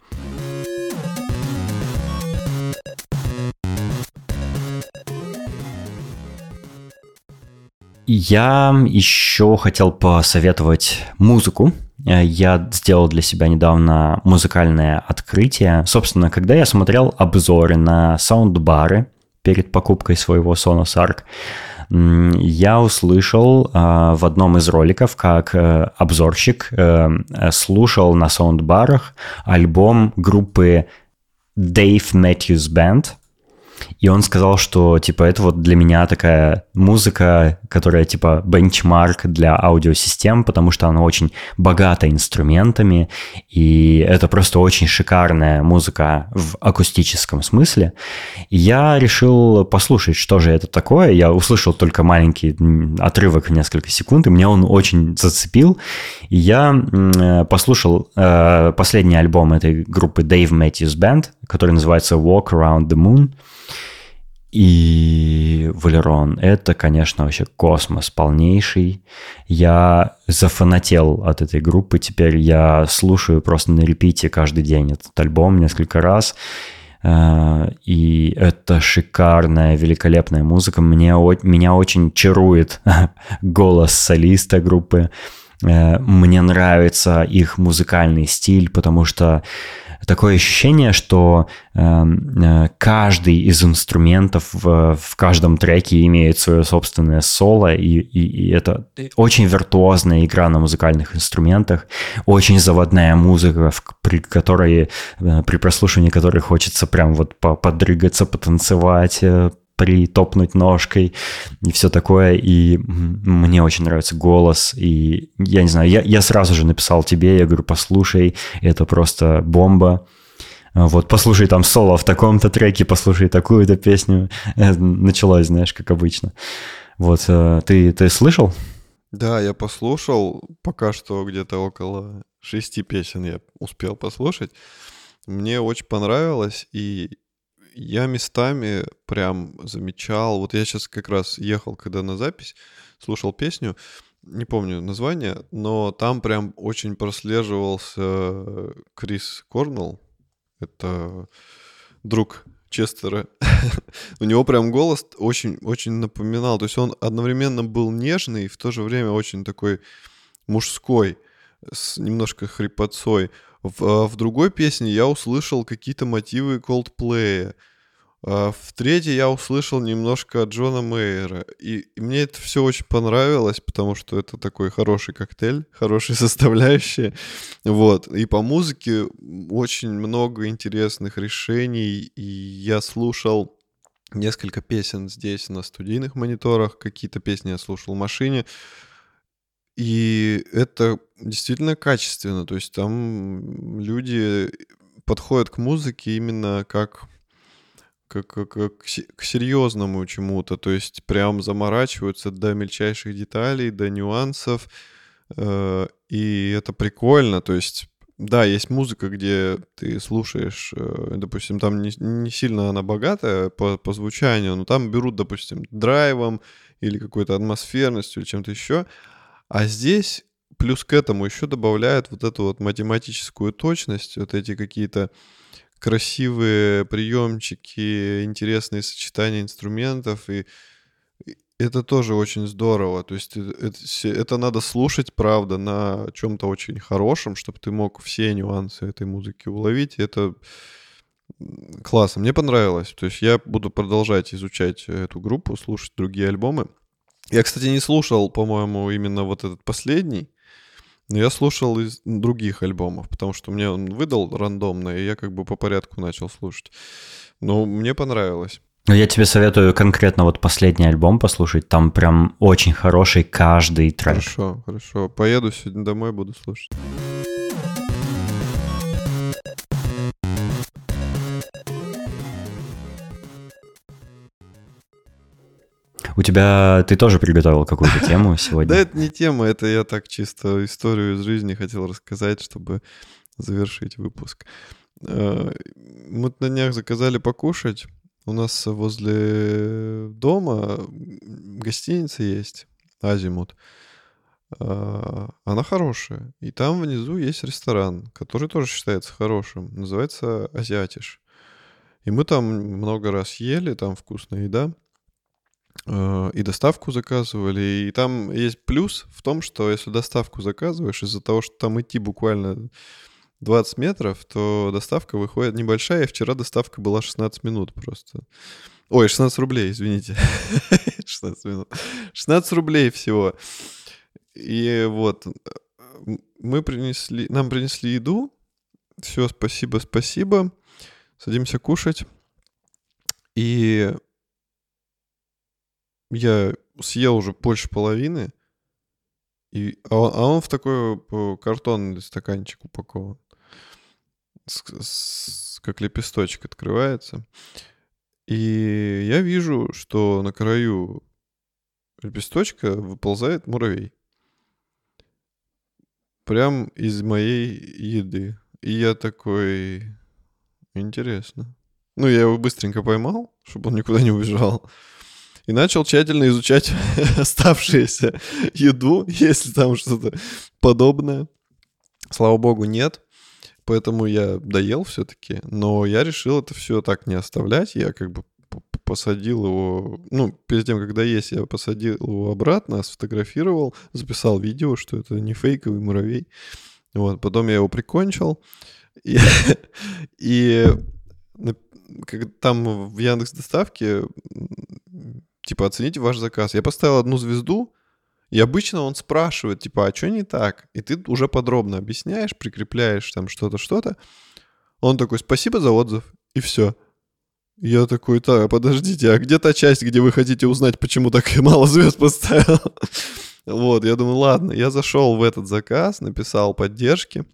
Speaker 2: Я еще хотел посоветовать музыку. Э, я сделал для себя недавно музыкальное открытие. Собственно, когда я смотрел обзоры на саундбары перед покупкой своего Sonos Arc, я услышал э, в одном из роликов, как э, обзорщик слушал на саундбарах альбом группы Dave Matthews Band – и он сказал, что, типа, это вот для меня такая музыка, которая, типа, бенчмарк для аудиосистем, потому что она очень богата инструментами, и это просто очень шикарная музыка в акустическом смысле. И я решил послушать, что же это такое. Я услышал только маленький отрывок в несколько секунд, и меня он очень зацепил. И я послушал э, последний альбом этой группы Dave Matthews Band, который называется Walk Around the Moon. И Валерон — это, конечно, вообще космос полнейший. Я зафанател от этой группы. Теперь я слушаю просто на репите каждый день этот альбом несколько раз. Э, и это шикарная, великолепная музыка. Мне, меня очень чарует голос солиста группы. Э, мне нравится их музыкальный стиль, потому что такое ощущение, что эм, э, каждый из инструментов в, в каждом треке имеет свое собственное соло, и, и, и это очень виртуозная игра на музыкальных инструментах, очень заводная музыка, в, при которой, э, при прослушивании которой хочется прям вот подрыгаться, потанцевать, э, притопнуть ножкой и все такое. И мне очень нравится голос. И я не знаю, я, я сразу же написал тебе, я говорю, послушай, это просто бомба. Вот, послушай там соло в таком-то треке, послушай такую-то песню. Э, началось, знаешь, как обычно. Вот, э, ты, ты слышал?
Speaker 1: Да, я послушал. Пока что где-то около шести песен я успел послушать. Мне очень понравилось, и я местами прям замечал, вот я сейчас как раз ехал, когда на запись, слушал песню, не помню название, но там прям очень прослеживался Крис Корнелл, это друг Честера. У него прям голос очень, очень напоминал, то есть он одновременно был нежный и в то же время очень такой мужской, с немножко хрипотцой. В, а, в другой песне я услышал какие-то мотивы Coldplay. А в третьей я услышал немножко Джона Мейера. И, и мне это все очень понравилось, потому что это такой хороший коктейль, хорошие составляющие. Вот. И по музыке очень много интересных решений. И я слушал несколько песен здесь на студийных мониторах, какие-то песни я слушал в машине. И это действительно качественно. То есть там люди подходят к музыке именно как как, как, как к серьезному чему-то, то есть прям заморачиваются до мельчайших деталей, до нюансов, э, и это прикольно, то есть да, есть музыка, где ты слушаешь, э, допустим, там не, не сильно она богатая по, по звучанию, но там берут, допустим, драйвом или какой-то атмосферностью или чем-то еще, а здесь плюс к этому еще добавляют вот эту вот математическую точность, вот эти какие-то красивые приемчики, интересные сочетания инструментов, и это тоже очень здорово. То есть это, это надо слушать, правда, на чем-то очень хорошем, чтобы ты мог все нюансы этой музыки уловить. Это классно. Мне понравилось. То есть я буду продолжать изучать эту группу, слушать другие альбомы. Я, кстати, не слушал, по-моему, именно вот этот последний. Но я слушал из других альбомов, потому что мне он выдал рандомно, и я как бы по порядку начал слушать. Но мне понравилось.
Speaker 2: Ну, я тебе советую конкретно вот последний альбом послушать. Там прям очень хороший каждый трек.
Speaker 1: Хорошо, хорошо. Поеду сегодня домой, буду слушать.
Speaker 2: У тебя ты тоже приготовил какую-то тему сегодня?
Speaker 1: Да, это не тема, это я так чисто историю из жизни хотел рассказать, чтобы завершить выпуск. Э, мы на днях заказали покушать. У нас возле дома гостиница есть, Азимут. Э, она хорошая. И там внизу есть ресторан, который тоже считается хорошим. Называется Азиатиш. И мы там много раз ели, там вкусная еда. Э, и доставку заказывали. И там есть плюс в том, что если доставку заказываешь, из-за того, что там идти буквально 20 метров, то доставка выходит небольшая. И вчера доставка была 16 минут просто. Ой, 16 рублей, извините. 16 минут. 16 рублей всего. И вот, мы принесли, нам принесли еду. Все, спасибо, спасибо. Садимся кушать. И я съел уже больше половины, и, а, он, а он в такой картонный стаканчик упакован. С, с, как лепесточек открывается. И я вижу, что на краю лепесточка выползает муравей. Прям из моей еды. И я такой... Интересно. Ну, я его быстренько поймал, чтобы он никуда не убежал и начал тщательно изучать оставшуюся еду, если там что-то подобное. Слава богу, нет. Поэтому я доел все-таки. Но я решил это все так не оставлять. Я как бы посадил его, ну, перед тем, когда есть, я посадил его обратно, сфотографировал, записал видео, что это не фейковый муравей. Вот, потом я его прикончил. И, и как, там в Яндекс доставке типа, оцените ваш заказ. Я поставил одну звезду, и обычно он спрашивает, типа, а что не так? И ты уже подробно объясняешь, прикрепляешь там что-то, что-то. Он такой, спасибо за отзыв, и все. Я такой, так, подождите, а где та часть, где вы хотите узнать, почему так мало звезд поставил? Вот, я думаю, ладно, я зашел в этот заказ, написал поддержки,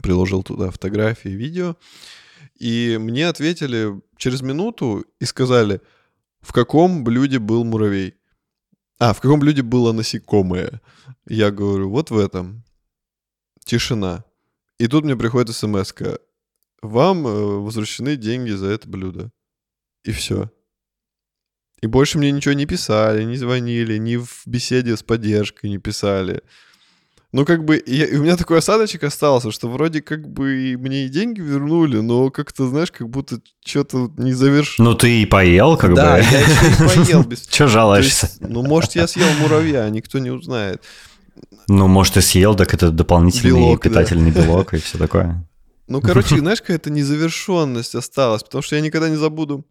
Speaker 1: приложил туда фотографии, видео, и мне ответили через минуту и сказали, в каком блюде был муравей? А, в каком блюде было насекомое? Я говорю, вот в этом. Тишина. И тут мне приходит смс -ка. Вам э, возвращены деньги за это блюдо. И все. И больше мне ничего не писали, не звонили, ни в беседе с поддержкой не писали. Ну, как бы, я, у меня такой осадочек остался, что вроде как бы мне и деньги вернули, но как-то, знаешь, как будто что-то не завершено.
Speaker 2: Ну, ты и поел, как
Speaker 1: да,
Speaker 2: бы.
Speaker 1: Да, я еще и поел. Без...
Speaker 2: Че жалуешься?
Speaker 1: Есть, ну, может, я съел муравья, никто не узнает.
Speaker 2: Ну, может, ты съел, так это дополнительный белок, питательный да. белок и все такое.
Speaker 1: Ну, короче, знаешь, какая-то незавершенность осталась, потому что я никогда не забуду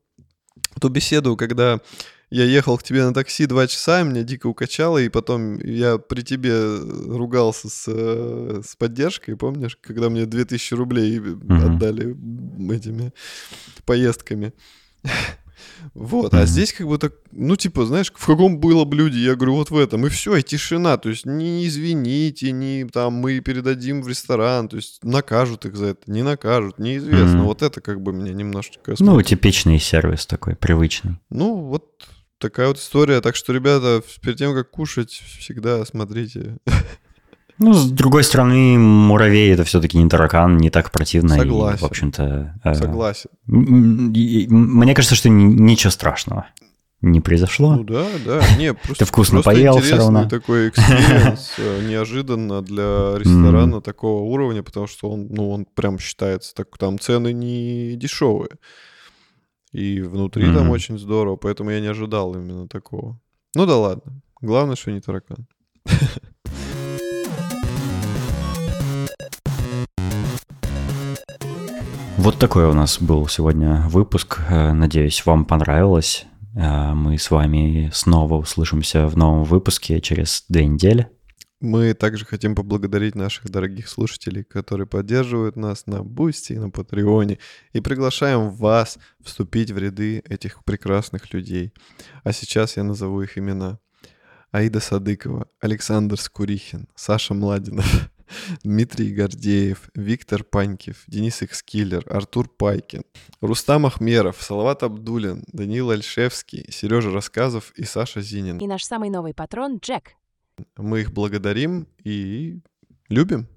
Speaker 1: ту беседу, когда я ехал к тебе на такси два часа, меня дико укачало, и потом я при тебе ругался с, э, с поддержкой, помнишь, когда мне 2000 рублей mm-hmm. отдали этими поездками. Вот, mm-hmm. а здесь как бы так, ну, типа, знаешь, в каком было блюде, я говорю, вот в этом, и все, и тишина, то есть не извините, не там мы передадим в ресторан, то есть накажут их за это, не накажут, неизвестно, mm-hmm. вот это как бы меня немножечко...
Speaker 2: Ну, типичный сервис такой, привычный.
Speaker 1: Ну, вот такая вот история, так что, ребята, перед тем, как кушать, всегда смотрите
Speaker 2: ну, с другой стороны, муравей это все-таки не таракан, не так противно.
Speaker 1: Согласен.
Speaker 2: И, в общем-то... Э,
Speaker 1: Согласен.
Speaker 2: Мне кажется, что ничего страшного не произошло.
Speaker 1: Ну да, да. Не,
Speaker 2: просто, Ты вкусно просто поел все равно.
Speaker 1: такой experience, э, неожиданно для ресторана mm. такого уровня, потому что он, ну, он прям считается, так, там цены не дешевые. И внутри mm-hmm. там очень здорово, поэтому я не ожидал именно такого. Ну да ладно. Главное, что не таракан.
Speaker 2: Вот такой у нас был сегодня выпуск. Э, надеюсь, вам понравилось. Э, мы с вами снова услышимся в новом выпуске через две недели.
Speaker 1: Мы также хотим поблагодарить наших дорогих слушателей, которые поддерживают нас на Бусти и на Патреоне, и приглашаем вас вступить в ряды этих прекрасных людей. А сейчас я назову их имена. Аида Садыкова, Александр Скурихин, Саша Младинов, Дмитрий Гордеев, Виктор Панькев, Денис Экскиллер, Артур Пайкин, Рустам Ахмеров, Салават Абдулин, Даниил Альшевский, Сережа Рассказов и Саша Зинин.
Speaker 4: И наш самый новый патрон Джек.
Speaker 1: Мы их благодарим и любим.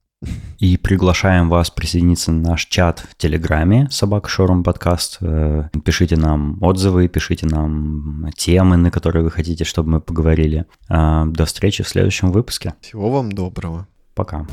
Speaker 2: И приглашаем вас присоединиться на наш чат в Телеграме «Собака Шорум подкаст». Э, пишите нам отзывы, пишите нам темы, на которые вы хотите, чтобы мы поговорили. Э, до встречи в следующем выпуске.
Speaker 1: Всего вам доброго.
Speaker 2: Пока.